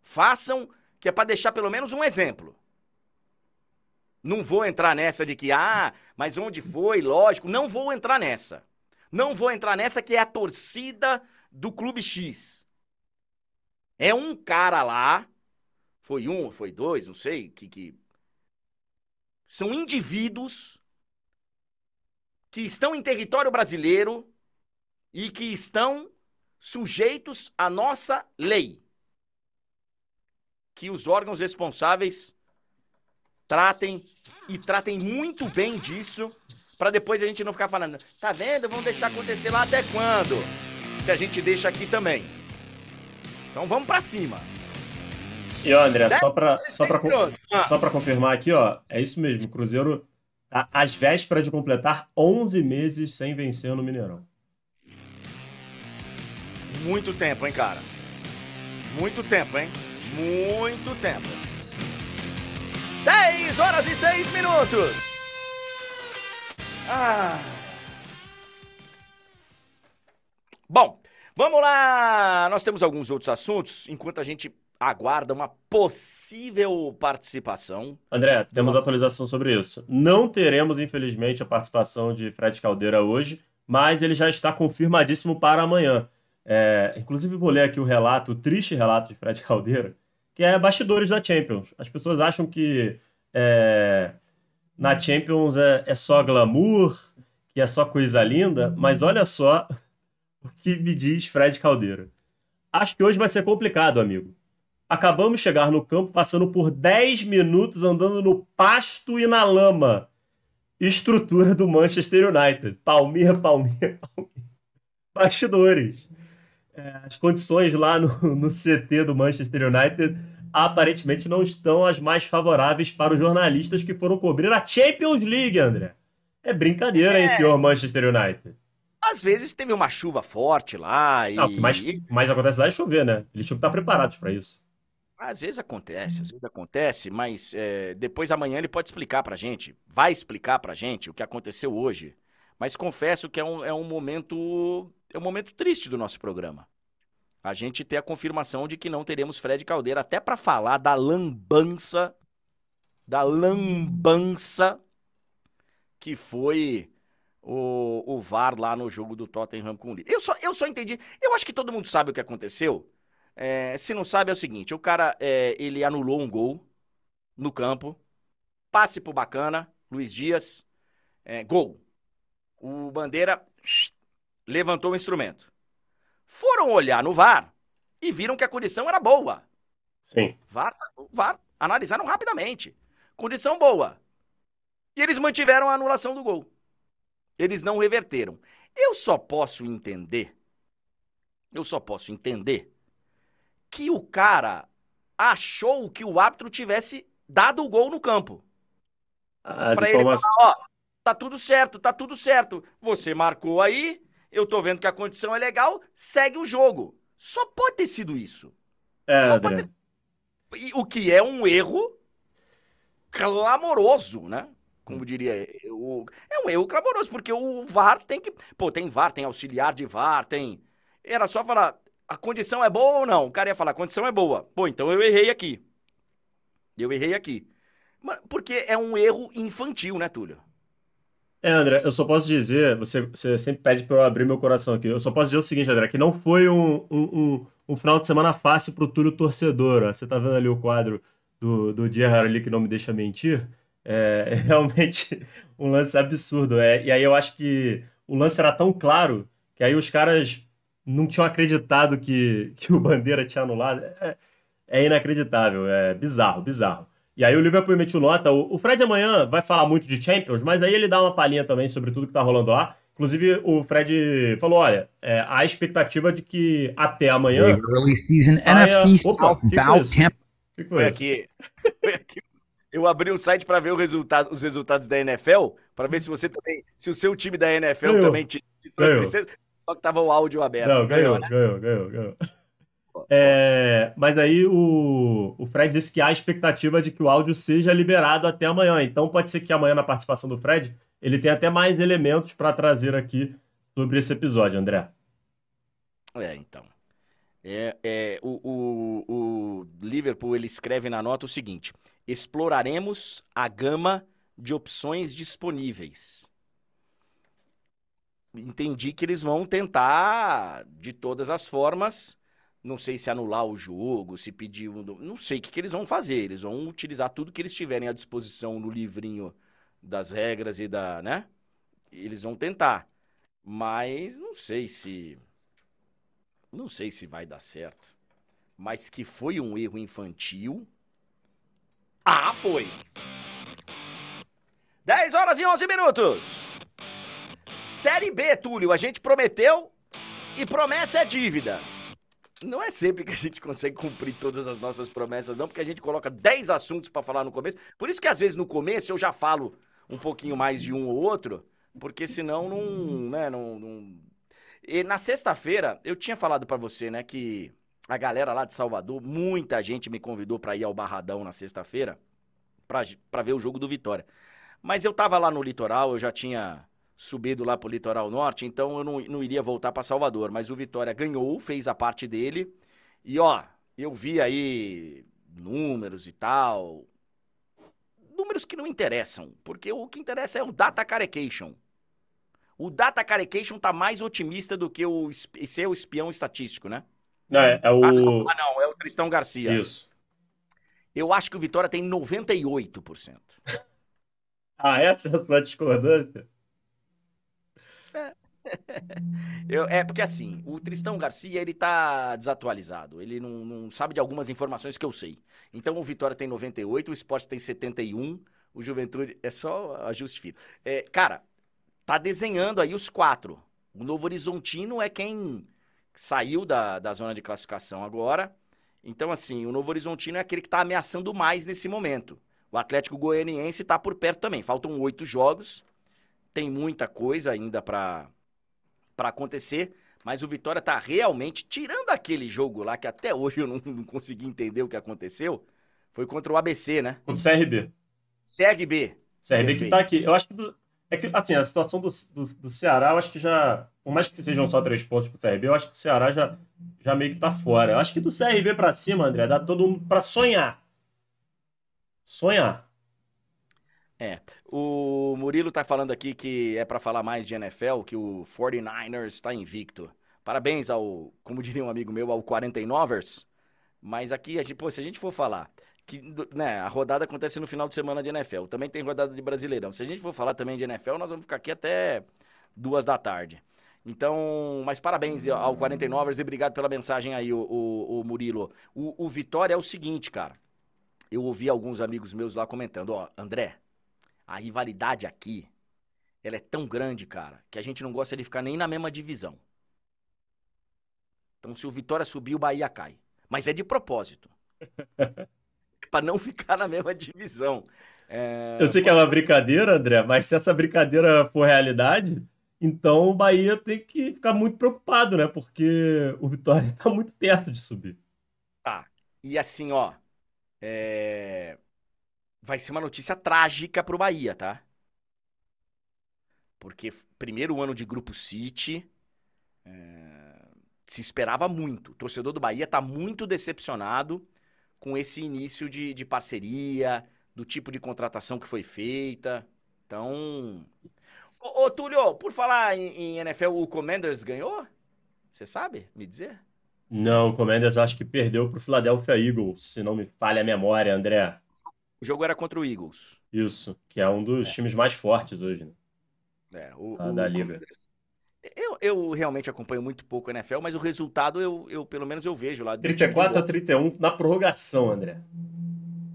Façam, que é para deixar pelo menos um exemplo. Não vou entrar nessa de que, ah, mas onde foi? Lógico. Não vou entrar nessa. Não vou entrar nessa que é a torcida do Clube X. É um cara lá, foi um, foi dois, não sei, que, que são indivíduos que estão em território brasileiro e que estão sujeitos à nossa lei. Que os órgãos responsáveis tratem e tratem muito bem disso, para depois a gente não ficar falando, tá vendo? Vamos deixar acontecer lá até quando? Se a gente deixa aqui também. Então vamos para cima. E ó, André, só para só para ah. só para confirmar aqui, ó, é isso mesmo, o Cruzeiro tá às vésperas de completar 11 meses sem vencer no Mineirão. Muito tempo, hein, cara? Muito tempo, hein? Muito tempo. 10 horas e 6 minutos. Ah. Bom, Vamos lá! Nós temos alguns outros assuntos enquanto a gente aguarda uma possível participação. André, temos atualização sobre isso. Não teremos, infelizmente, a participação de Fred Caldeira hoje, mas ele já está confirmadíssimo para amanhã. É, inclusive, vou ler aqui o relato, o triste relato de Fred Caldeira, que é bastidores da Champions. As pessoas acham que é, na Champions é, é só glamour, que é só coisa linda, mas olha só o que me diz Fred Caldeira. Acho que hoje vai ser complicado, amigo. Acabamos de chegar no campo passando por 10 minutos andando no pasto e na lama. Estrutura do Manchester United. Palmeira, palmeira, palmeira. Bastidores. É, as condições lá no, no CT do Manchester United aparentemente não estão as mais favoráveis para os jornalistas que foram cobrir a Champions League, André. É brincadeira, é. hein, senhor Manchester United? Às vezes teve uma chuva forte lá e. Não, o que mais, mais acontece lá é chover, né? Eles tinham que estar preparados para isso. Às vezes acontece, às vezes acontece, mas é, depois amanhã ele pode explicar pra gente, vai explicar pra gente o que aconteceu hoje. Mas confesso que é um, é um momento. É um momento triste do nosso programa. A gente ter a confirmação de que não teremos Fred Caldeira, até para falar da lambança, da lambança que foi o, o VAR lá no jogo do Tottenham com o Eu só, eu só entendi. Eu acho que todo mundo sabe o que aconteceu. É, se não sabe, é o seguinte: o cara é, ele anulou um gol no campo, passe pro bacana, Luiz Dias, é, gol. O Bandeira levantou o instrumento. Foram olhar no VAR e viram que a condição era boa. Sim. VAR, VAR analisaram rapidamente. Condição boa. E eles mantiveram a anulação do gol. Eles não reverteram. Eu só posso entender, eu só posso entender que o cara achou que o árbitro tivesse dado o gol no campo. As pra informações... ele falar, ó, tá tudo certo, tá tudo certo. Você marcou aí, eu tô vendo que a condição é legal, segue o jogo. Só pode ter sido isso. É, ter... O que é um erro clamoroso, né? como diria, o, é um erro clamoroso, porque o VAR tem que. Pô, tem VAR, tem auxiliar de VAR, tem. Era só falar, a condição é boa ou não? O cara ia falar, a condição é boa. Pô, então eu errei aqui. Eu errei aqui. Porque é um erro infantil, né, Túlio? É, André, eu só posso dizer, você, você sempre pede para eu abrir meu coração aqui. Eu só posso dizer o seguinte, André, que não foi um, um, um, um final de semana fácil pro Túlio torcedor. Ó. Você tá vendo ali o quadro do, do Gerrard ali, que não me deixa mentir, é, é realmente um lance absurdo. É, e aí eu acho que o lance era tão claro que aí os caras não tinham acreditado que, que o Bandeira tinha anulado. É, é inacreditável, é bizarro, bizarro. E aí o Liverpool emitiu nota. O, o Fred amanhã vai falar muito de Champions, mas aí ele dá uma palhinha também sobre tudo que tá rolando lá. Inclusive, o Fred falou: olha, é, há expectativa de que até amanhã. Early season saia... NFC Opa, que foi isso? Que foi, aqui. Foi aqui. Eu abri o site para ver o resultado, os resultados da NFL, para ver se você também, se o seu time da NFL ganhou. também te, te só que tava o áudio aberto. Não, ganhou, né? ganhou, ganhou, ganhou. É, mas aí o, o Fred disse que há expectativa de que o áudio seja liberado até amanhã. Então pode ser que amanhã, na participação do Fred, ele tenha até mais elementos para trazer aqui sobre esse episódio, André. É, então. É, é, o, o, o Liverpool ele escreve na nota o seguinte: exploraremos a gama de opções disponíveis entendi que eles vão tentar, de todas as formas, não sei se anular o jogo, se pedir. Um, não sei o que, que eles vão fazer. Eles vão utilizar tudo que eles tiverem à disposição no livrinho das regras e da. né? Eles vão tentar. Mas não sei se. Não sei se vai dar certo. Mas que foi um erro infantil. Ah, foi! 10 horas e 11 minutos. Série B, Túlio, a gente prometeu e promessa é dívida. Não é sempre que a gente consegue cumprir todas as nossas promessas, não, porque a gente coloca 10 assuntos para falar no começo. Por isso que às vezes no começo eu já falo um pouquinho mais de um ou outro, porque senão não, né, não, não... E na sexta-feira eu tinha falado para você, né, que a galera lá de Salvador, muita gente me convidou para ir ao Barradão na sexta-feira para ver o jogo do Vitória. Mas eu tava lá no litoral, eu já tinha subido lá para o litoral norte, então eu não, não iria voltar para Salvador. Mas o Vitória ganhou, fez a parte dele. E ó, eu vi aí números e tal. Números que não interessam, porque o que interessa é o Data Carecation. O Data Carecation tá mais otimista do que o ser o espião estatístico, né? Não, é, é o. Ah não, ah, não, é o Tristão Garcia. Isso. Eu acho que o Vitória tem 98%. ah, essa é a sua discordância? Eu, é porque assim, o Tristão Garcia, ele tá desatualizado. Ele não, não, sabe de algumas informações que eu sei. Então o Vitória tem 98, o Sport tem 71, o Juventude é só ajuste fino. É, cara, tá desenhando aí os quatro. O Novo Horizontino é quem saiu da, da zona de classificação agora. Então, assim, o Novo Horizontino é aquele que tá ameaçando mais nesse momento. O Atlético Goianiense tá por perto também. Faltam oito jogos. Tem muita coisa ainda para para acontecer. Mas o Vitória tá realmente, tirando aquele jogo lá que até hoje eu não, não consegui entender o que aconteceu, foi contra o ABC, né? Contra o CRB. CRB. CRB que tá aqui. Eu acho que, do, é que assim, a situação do, do, do, Ceará, eu acho que já, por mais que sejam só três pontos pro CRB, eu acho que o Ceará já, já meio que tá fora. Eu acho que do CRB para cima, André, dá todo mundo pra sonhar. Sonhar. É. O Murilo tá falando aqui que é para falar mais de NFL, que o 49ers está invicto. Parabéns ao, como diria um amigo meu, ao 49ers. Mas aqui, pô, se a gente for falar que né, a rodada acontece no final de semana de NFL, também tem rodada de Brasileirão. Se a gente for falar também de NFL, nós vamos ficar aqui até duas da tarde. Então, mas parabéns ao 49ers e obrigado pela mensagem aí, o, o, o Murilo. O, o Vitória é o seguinte, cara. Eu ouvi alguns amigos meus lá comentando, ó, André, a rivalidade aqui, ela é tão grande, cara, que a gente não gosta de ficar nem na mesma divisão. Então, se o Vitória subir, o Bahia cai. Mas é de propósito. para não ficar na mesma divisão. É... Eu sei que é uma brincadeira, André, mas se essa brincadeira for realidade, então o Bahia tem que ficar muito preocupado, né? Porque o Vitória está muito perto de subir. Tá. E assim, ó. É vai ser uma notícia trágica pro Bahia, tá? Porque primeiro ano de Grupo City, é, se esperava muito. O torcedor do Bahia tá muito decepcionado com esse início de, de parceria, do tipo de contratação que foi feita. Então. Ô, ô Túlio, por falar em, em NFL, o Commanders ganhou? Você sabe me dizer? Não, o Commanders acho que perdeu para o Philadelphia Eagles, se não me falha a memória, André. O jogo era contra o Eagles. Isso, que é um dos é. times mais fortes hoje, né? É, o, ah, da o, liga. Eu, eu realmente acompanho muito pouco a NFL, mas o resultado eu, eu pelo menos eu vejo lá. 34 a 31 na prorrogação, André.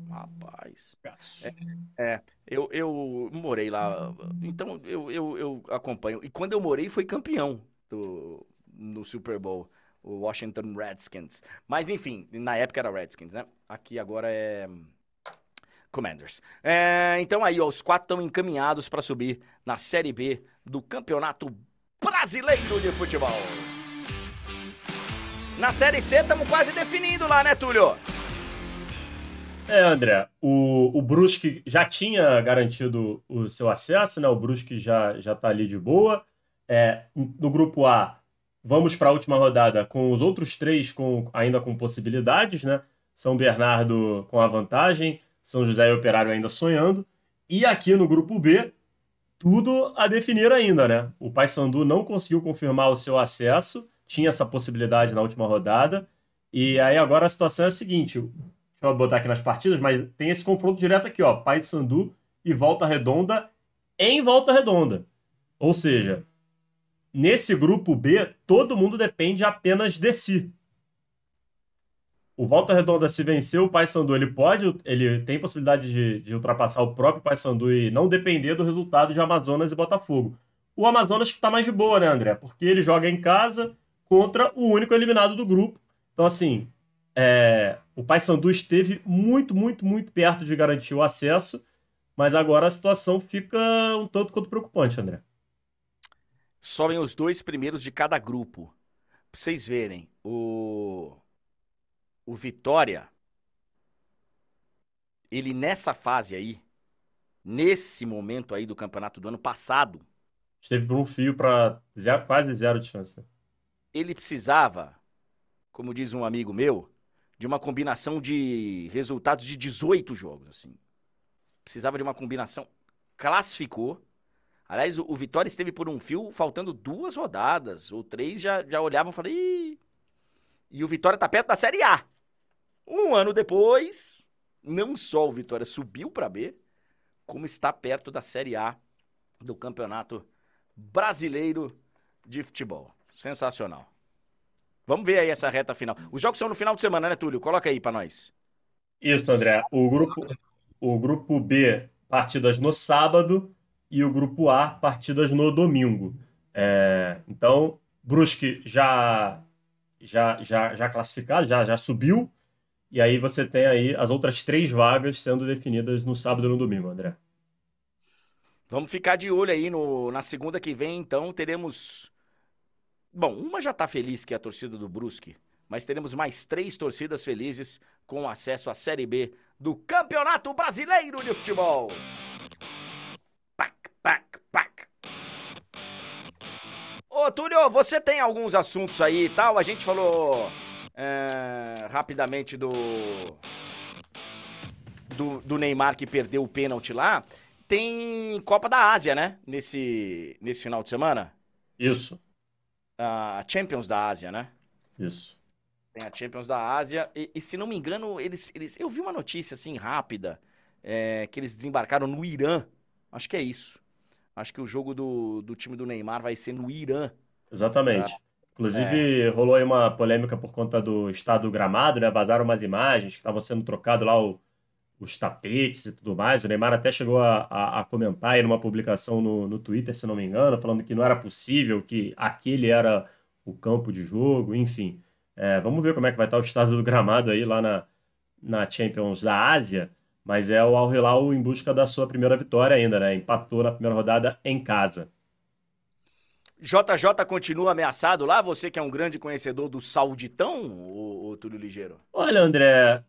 Rapaz. É, é, eu, eu morei lá, então eu, eu, eu acompanho. E quando eu morei foi campeão do, no Super Bowl o Washington Redskins. Mas enfim, na época era Redskins, né? Aqui agora é Commanders. É, então aí, ó, os quatro estão encaminhados para subir na Série B do Campeonato Brasileiro de Futebol. Na Série C estamos quase definindo lá, né, Túlio? É, André, o, o Brusque já tinha garantido o seu acesso, né? O Brusque já, já tá ali de boa. É, no grupo A, Vamos para a última rodada com os outros três com, ainda com possibilidades, né? São Bernardo com a vantagem, São José e Operário ainda sonhando. E aqui no grupo B, tudo a definir ainda, né? O Paysandu não conseguiu confirmar o seu acesso, tinha essa possibilidade na última rodada. E aí agora a situação é a seguinte: deixa eu botar aqui nas partidas, mas tem esse confronto direto aqui, ó. Paysandu e Volta Redonda em Volta Redonda. Ou seja, Nesse grupo B, todo mundo depende apenas de si. O Volta Redonda, se vencer o Paysandu, ele pode, ele tem possibilidade de, de ultrapassar o próprio Paysandu e não depender do resultado de Amazonas e Botafogo. O Amazonas está mais de boa, né, André? Porque ele joga em casa contra o único eliminado do grupo. Então, assim, é, o Paysandu esteve muito, muito, muito perto de garantir o acesso, mas agora a situação fica um tanto quanto preocupante, André sobem os dois primeiros de cada grupo. Pra vocês verem, o, o Vitória, ele nessa fase aí, nesse momento aí do campeonato do ano passado. Esteve por um fio para quase zero de chance. Né? Ele precisava, como diz um amigo meu, de uma combinação de resultados de 18 jogos, assim. Precisava de uma combinação. Classificou Aliás, o, Vitória esteve por um fio faltando duas rodadas, ou três, já, já olhavam e falaram, Ih! E o Vitória tá perto da Série A. Um ano depois, não só o Vitória subiu para B, como está perto da Série A do Campeonato Brasileiro de Futebol. Sensacional. Vamos ver aí essa reta final. Os jogos são no final de semana, né, Túlio? Coloca aí para nós. Isso, André. O grupo, o grupo B, partidas no sábado e o grupo A, partidas no domingo. É, então, Brusque já, já, já, já classificado, já, já subiu, e aí você tem aí as outras três vagas sendo definidas no sábado e no domingo, André. Vamos ficar de olho aí no, na segunda que vem, então teremos. Bom, uma já está feliz, que é a torcida do Brusque, mas teremos mais três torcidas felizes com acesso à Série B do Campeonato Brasileiro de Futebol pac, pac. Ô, Túlio, você tem alguns assuntos aí e tal? A gente falou é, rapidamente do, do, do Neymar que perdeu o pênalti lá. Tem Copa da Ásia, né? Nesse, nesse final de semana? Isso. A Champions da Ásia, né? Isso. Tem a Champions da Ásia. E, e se não me engano, eles, eles. Eu vi uma notícia assim rápida. É, que eles desembarcaram no Irã. Acho que é isso. Acho que o jogo do, do time do Neymar vai ser no Irã. Exatamente. Ah, Inclusive, é. rolou aí uma polêmica por conta do estado do gramado, né? Vazaram umas imagens que estavam sendo trocados lá o, os tapetes e tudo mais. O Neymar até chegou a, a, a, comentar aí numa publicação no, no Twitter, se não me engano, falando que não era possível, que aquele era o campo de jogo, enfim. É, vamos ver como é que vai estar o estado do gramado aí lá na, na Champions da Ásia. Mas é o Al Hilal em busca da sua primeira vitória ainda, né? Empatou na primeira rodada em casa. JJ continua ameaçado lá? Você que é um grande conhecedor do Sauditão, o, o Túlio Ligeiro? Olha, André,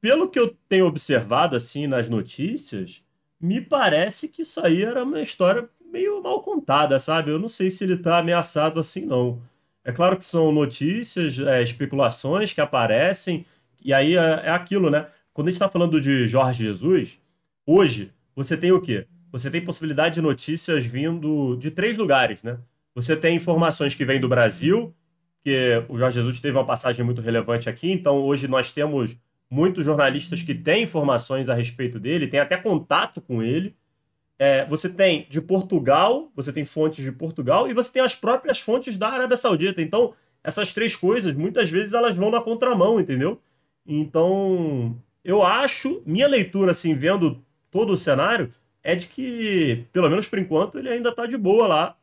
pelo que eu tenho observado assim nas notícias, me parece que isso aí era uma história meio mal contada, sabe? Eu não sei se ele tá ameaçado assim, não. É claro que são notícias, é, especulações que aparecem, e aí é, é aquilo, né? Quando a gente está falando de Jorge Jesus, hoje você tem o quê? Você tem possibilidade de notícias vindo de três lugares, né? Você tem informações que vêm do Brasil, porque o Jorge Jesus teve uma passagem muito relevante aqui, então hoje nós temos muitos jornalistas que têm informações a respeito dele, têm até contato com ele. É, você tem de Portugal, você tem fontes de Portugal e você tem as próprias fontes da Arábia Saudita. Então, essas três coisas, muitas vezes, elas vão na contramão, entendeu? Então, eu acho, minha leitura, assim, vendo todo o cenário, é de que, pelo menos por enquanto, ele ainda tá de boa lá.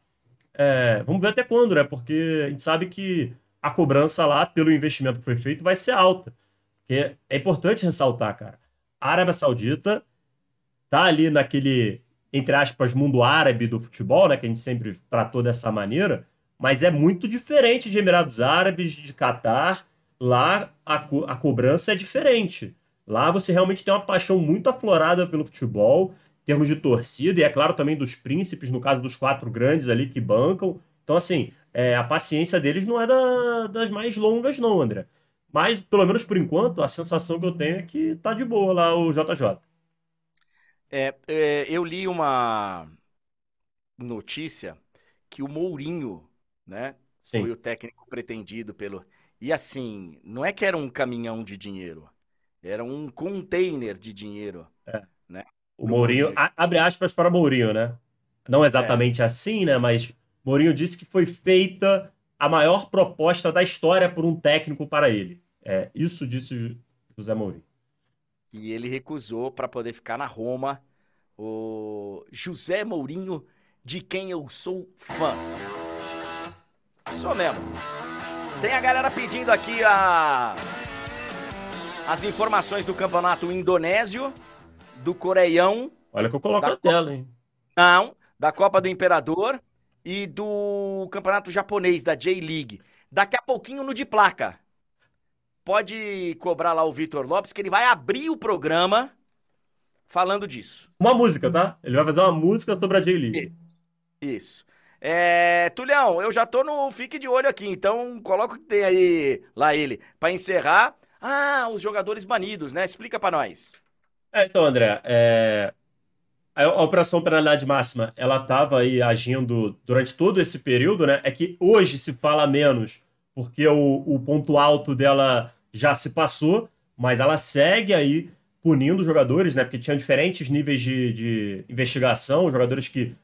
É, vamos ver até quando, né? Porque a gente sabe que a cobrança lá, pelo investimento que foi feito, vai ser alta. Porque é importante ressaltar, cara. A Arábia Saudita tá ali naquele, entre aspas, mundo árabe do futebol, né? Que a gente sempre tratou dessa maneira. Mas é muito diferente de Emirados Árabes, de Catar. Lá a, co a cobrança é diferente. Lá você realmente tem uma paixão muito aflorada pelo futebol, termos de torcida, e é claro também dos príncipes, no caso dos quatro grandes ali que bancam. Então, assim, é, a paciência deles não é da, das mais longas, não, André. Mas, pelo menos por enquanto, a sensação que eu tenho é que tá de boa lá o JJ. É, é, eu li uma notícia que o Mourinho, né, Sim. foi o técnico pretendido pelo. E assim, não é que era um caminhão de dinheiro, era um container de dinheiro. É. O Mourinho, abre aspas para Mourinho, né? Não exatamente é. assim, né? Mas Mourinho disse que foi feita a maior proposta da história por um técnico para ele. É, isso disse José Mourinho. E ele recusou para poder ficar na Roma. O José Mourinho, de quem eu sou fã. Sou mesmo. Tem a galera pedindo aqui a... as informações do campeonato indonésio, do Coreião. Olha que eu coloco a tela, hein? Não, da Copa do Imperador e do campeonato japonês, da J-League. Daqui a pouquinho no de placa. Pode cobrar lá o Vitor Lopes, que ele vai abrir o programa falando disso. Uma música, tá? Ele vai fazer uma música sobre a J-League. Isso. É, Tulhão, eu já tô no Fique de Olho aqui, então coloca o que tem aí lá ele. para encerrar. Ah, os jogadores banidos, né? Explica para nós. É, então, André, é, a, operação penalidade máxima, ela estava aí agindo durante todo esse período, né? É que hoje se fala menos, porque o, o ponto alto dela já se passou, mas ela segue aí punindo jogadores, né? Porque tinha diferentes níveis de, de investigação, jogadores que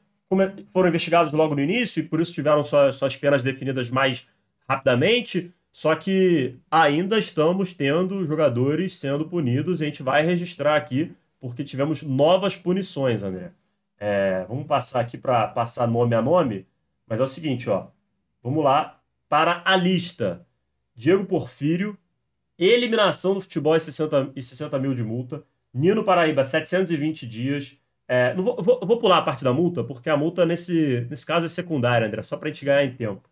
foram investigados logo no início e por isso tiveram suas, suas penas definidas mais rapidamente. Só que ainda estamos tendo jogadores sendo punidos e a gente vai registrar aqui porque tivemos novas punições, André. É, vamos passar aqui para passar nome a nome, mas é o seguinte, ó. Vamos lá para a lista. Diego Porfírio, eliminação do futebol e 60, e 60 mil de multa. Nino Paraíba, 720 dias. É, não vou, vou, vou, pular a parte da multa, porque a multa nesse, nesse caso é secundária, André, só para a gente ganhar em tempo.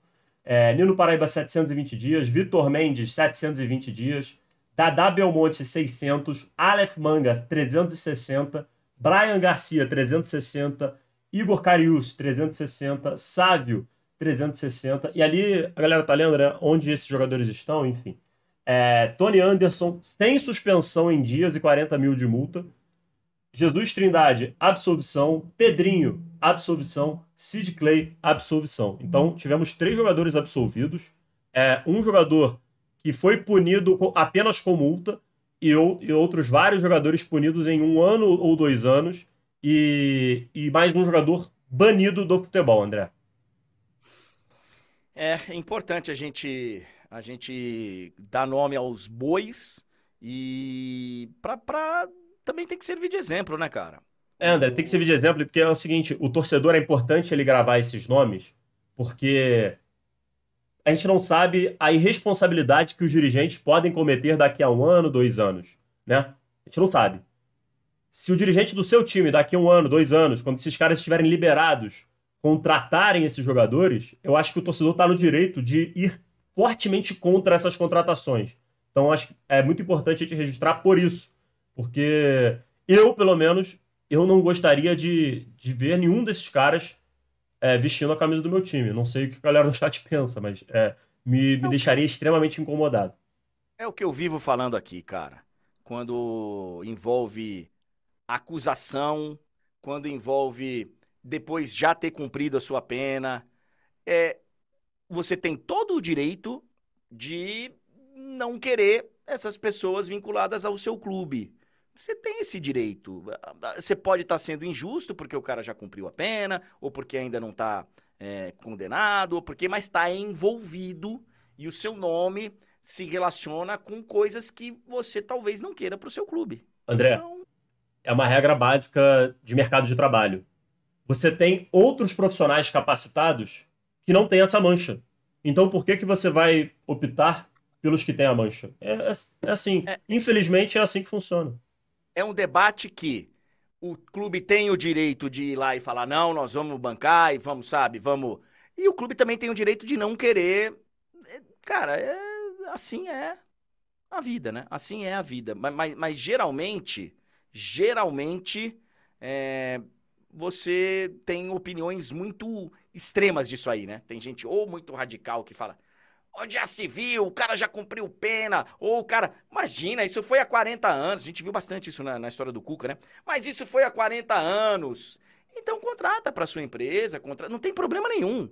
É, Nino Paraíba, 720 dias. Vitor Mendes, 720 dias. Dada Belmonte 600, Aleph Manga 360, Brian Garcia 360, Igor Carius 360, Sávio 360. E ali a galera tá lendo, né? Onde esses jogadores estão, enfim. É, Tony Anderson tem suspensão em dias e 40 mil de multa. Jesus Trindade, absolvição. Pedrinho, absolvição. Sid Clay, absolvição. Então tivemos três jogadores absolvidos. É, um jogador que foi punido apenas com multa, e, e outros vários jogadores punidos em um ano ou dois anos, e, e mais um jogador banido do futebol, André. É, importante a gente a gente dar nome aos bois e pra também tem que servir de exemplo, né, cara? É, André, tem que servir de exemplo porque é o seguinte, o torcedor é importante ele gravar esses nomes, porque a gente não sabe a irresponsabilidade que os dirigentes podem cometer daqui a um ano, dois anos, né? A gente não sabe. Se o dirigente do seu time, daqui a um ano, dois anos, quando esses caras estiverem liberados, contratarem esses jogadores, eu acho que o torcedor está no direito de ir fortemente contra essas contratações. Então, acho que é muito importante a gente registrar por isso. Porque eu, pelo menos, eu não gostaria de, de ver nenhum desses caras é, vestindo a camisa do meu time. Não sei o que a galera no chat pensa, mas é, me, me deixaria extremamente incomodado. É o que eu vivo falando aqui, cara. Quando envolve acusação, quando envolve depois já ter cumprido a sua pena, é, você tem todo o direito de não querer essas pessoas vinculadas ao seu clube. Você tem esse direito. Você pode estar sendo injusto porque o cara já cumpriu a pena, ou porque ainda não está é, condenado, ou porque, mas está envolvido e o seu nome se relaciona com coisas que você talvez não queira para o seu clube. André, então... é uma regra básica de mercado de trabalho. Você tem outros profissionais capacitados que não têm essa mancha. Então, por que, que você vai optar pelos que têm a mancha? É, é, é assim. É. Infelizmente, é assim que funciona é um debate que o clube tem o direito de ir lá e falar, não, nós vamos bancar e vamos, sabe, vamos. E o clube também tem o direito de não querer. Cara, é, assim é a vida, né? Assim é a vida. Mas, mas, mas geralmente, geralmente, é, você tem opiniões muito extremas disso aí, né? Tem gente ou muito radical que fala, já se viu, o cara já cumpriu pena, ou o cara. Imagina, isso foi há 40 anos. A gente viu bastante isso na, na história do Cuca, né? Mas isso foi há 40 anos. Então contrata para sua empresa, contra... não tem problema nenhum.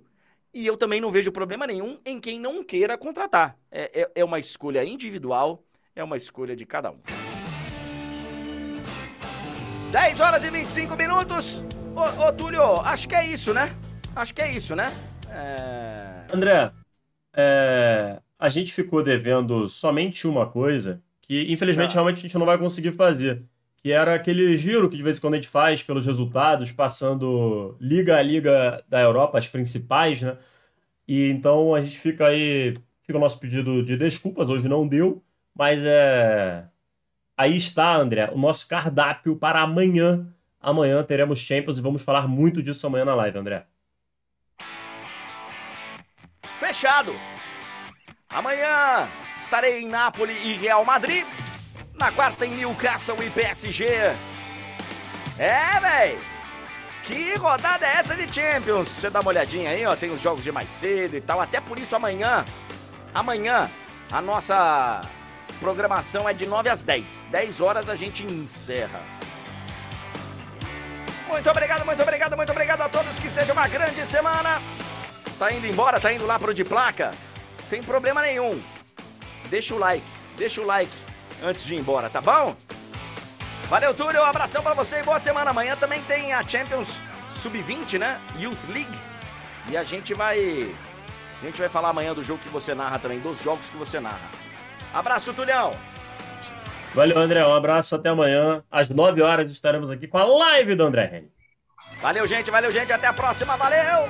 E eu também não vejo problema nenhum em quem não queira contratar. É, é, é uma escolha individual, é uma escolha de cada um. 10 horas e 25 minutos. Ô, ô Túlio, acho que é isso, né? Acho que é isso, né? É... André, é, a gente ficou devendo somente uma coisa que, infelizmente, ah. realmente a gente não vai conseguir fazer. Que era aquele giro que de vez em quando a gente faz pelos resultados, passando liga a liga da Europa, as principais, né? E então a gente fica aí, fica o nosso pedido de desculpas, hoje não deu, mas é. Aí está, André, o nosso cardápio para amanhã. Amanhã teremos Champions e vamos falar muito disso amanhã na live, André. Fechado. Amanhã estarei em Nápoles e Real Madrid. Na quarta em Newcastle e PSG. É, véi. Que rodada é essa de Champions? Você dá uma olhadinha aí, ó. Tem os jogos de mais cedo e tal. Até por isso amanhã. Amanhã a nossa programação é de 9 às 10. 10 horas a gente encerra. Muito obrigado, muito obrigado, muito obrigado a todos. Que seja uma grande semana. Tá indo embora? Tá indo lá pro de placa? Tem problema nenhum. Deixa o like, deixa o like antes de ir embora, tá bom? Valeu, Túlio. Um abração pra você e boa semana. Amanhã também tem a Champions Sub-20, né? Youth League. E a gente vai. A gente vai falar amanhã do jogo que você narra também, dos jogos que você narra. Abraço, Tulhão. Valeu, André. Um abraço até amanhã. Às 9 horas estaremos aqui com a live do André Henrique. Valeu, gente. Valeu, gente. Até a próxima. Valeu!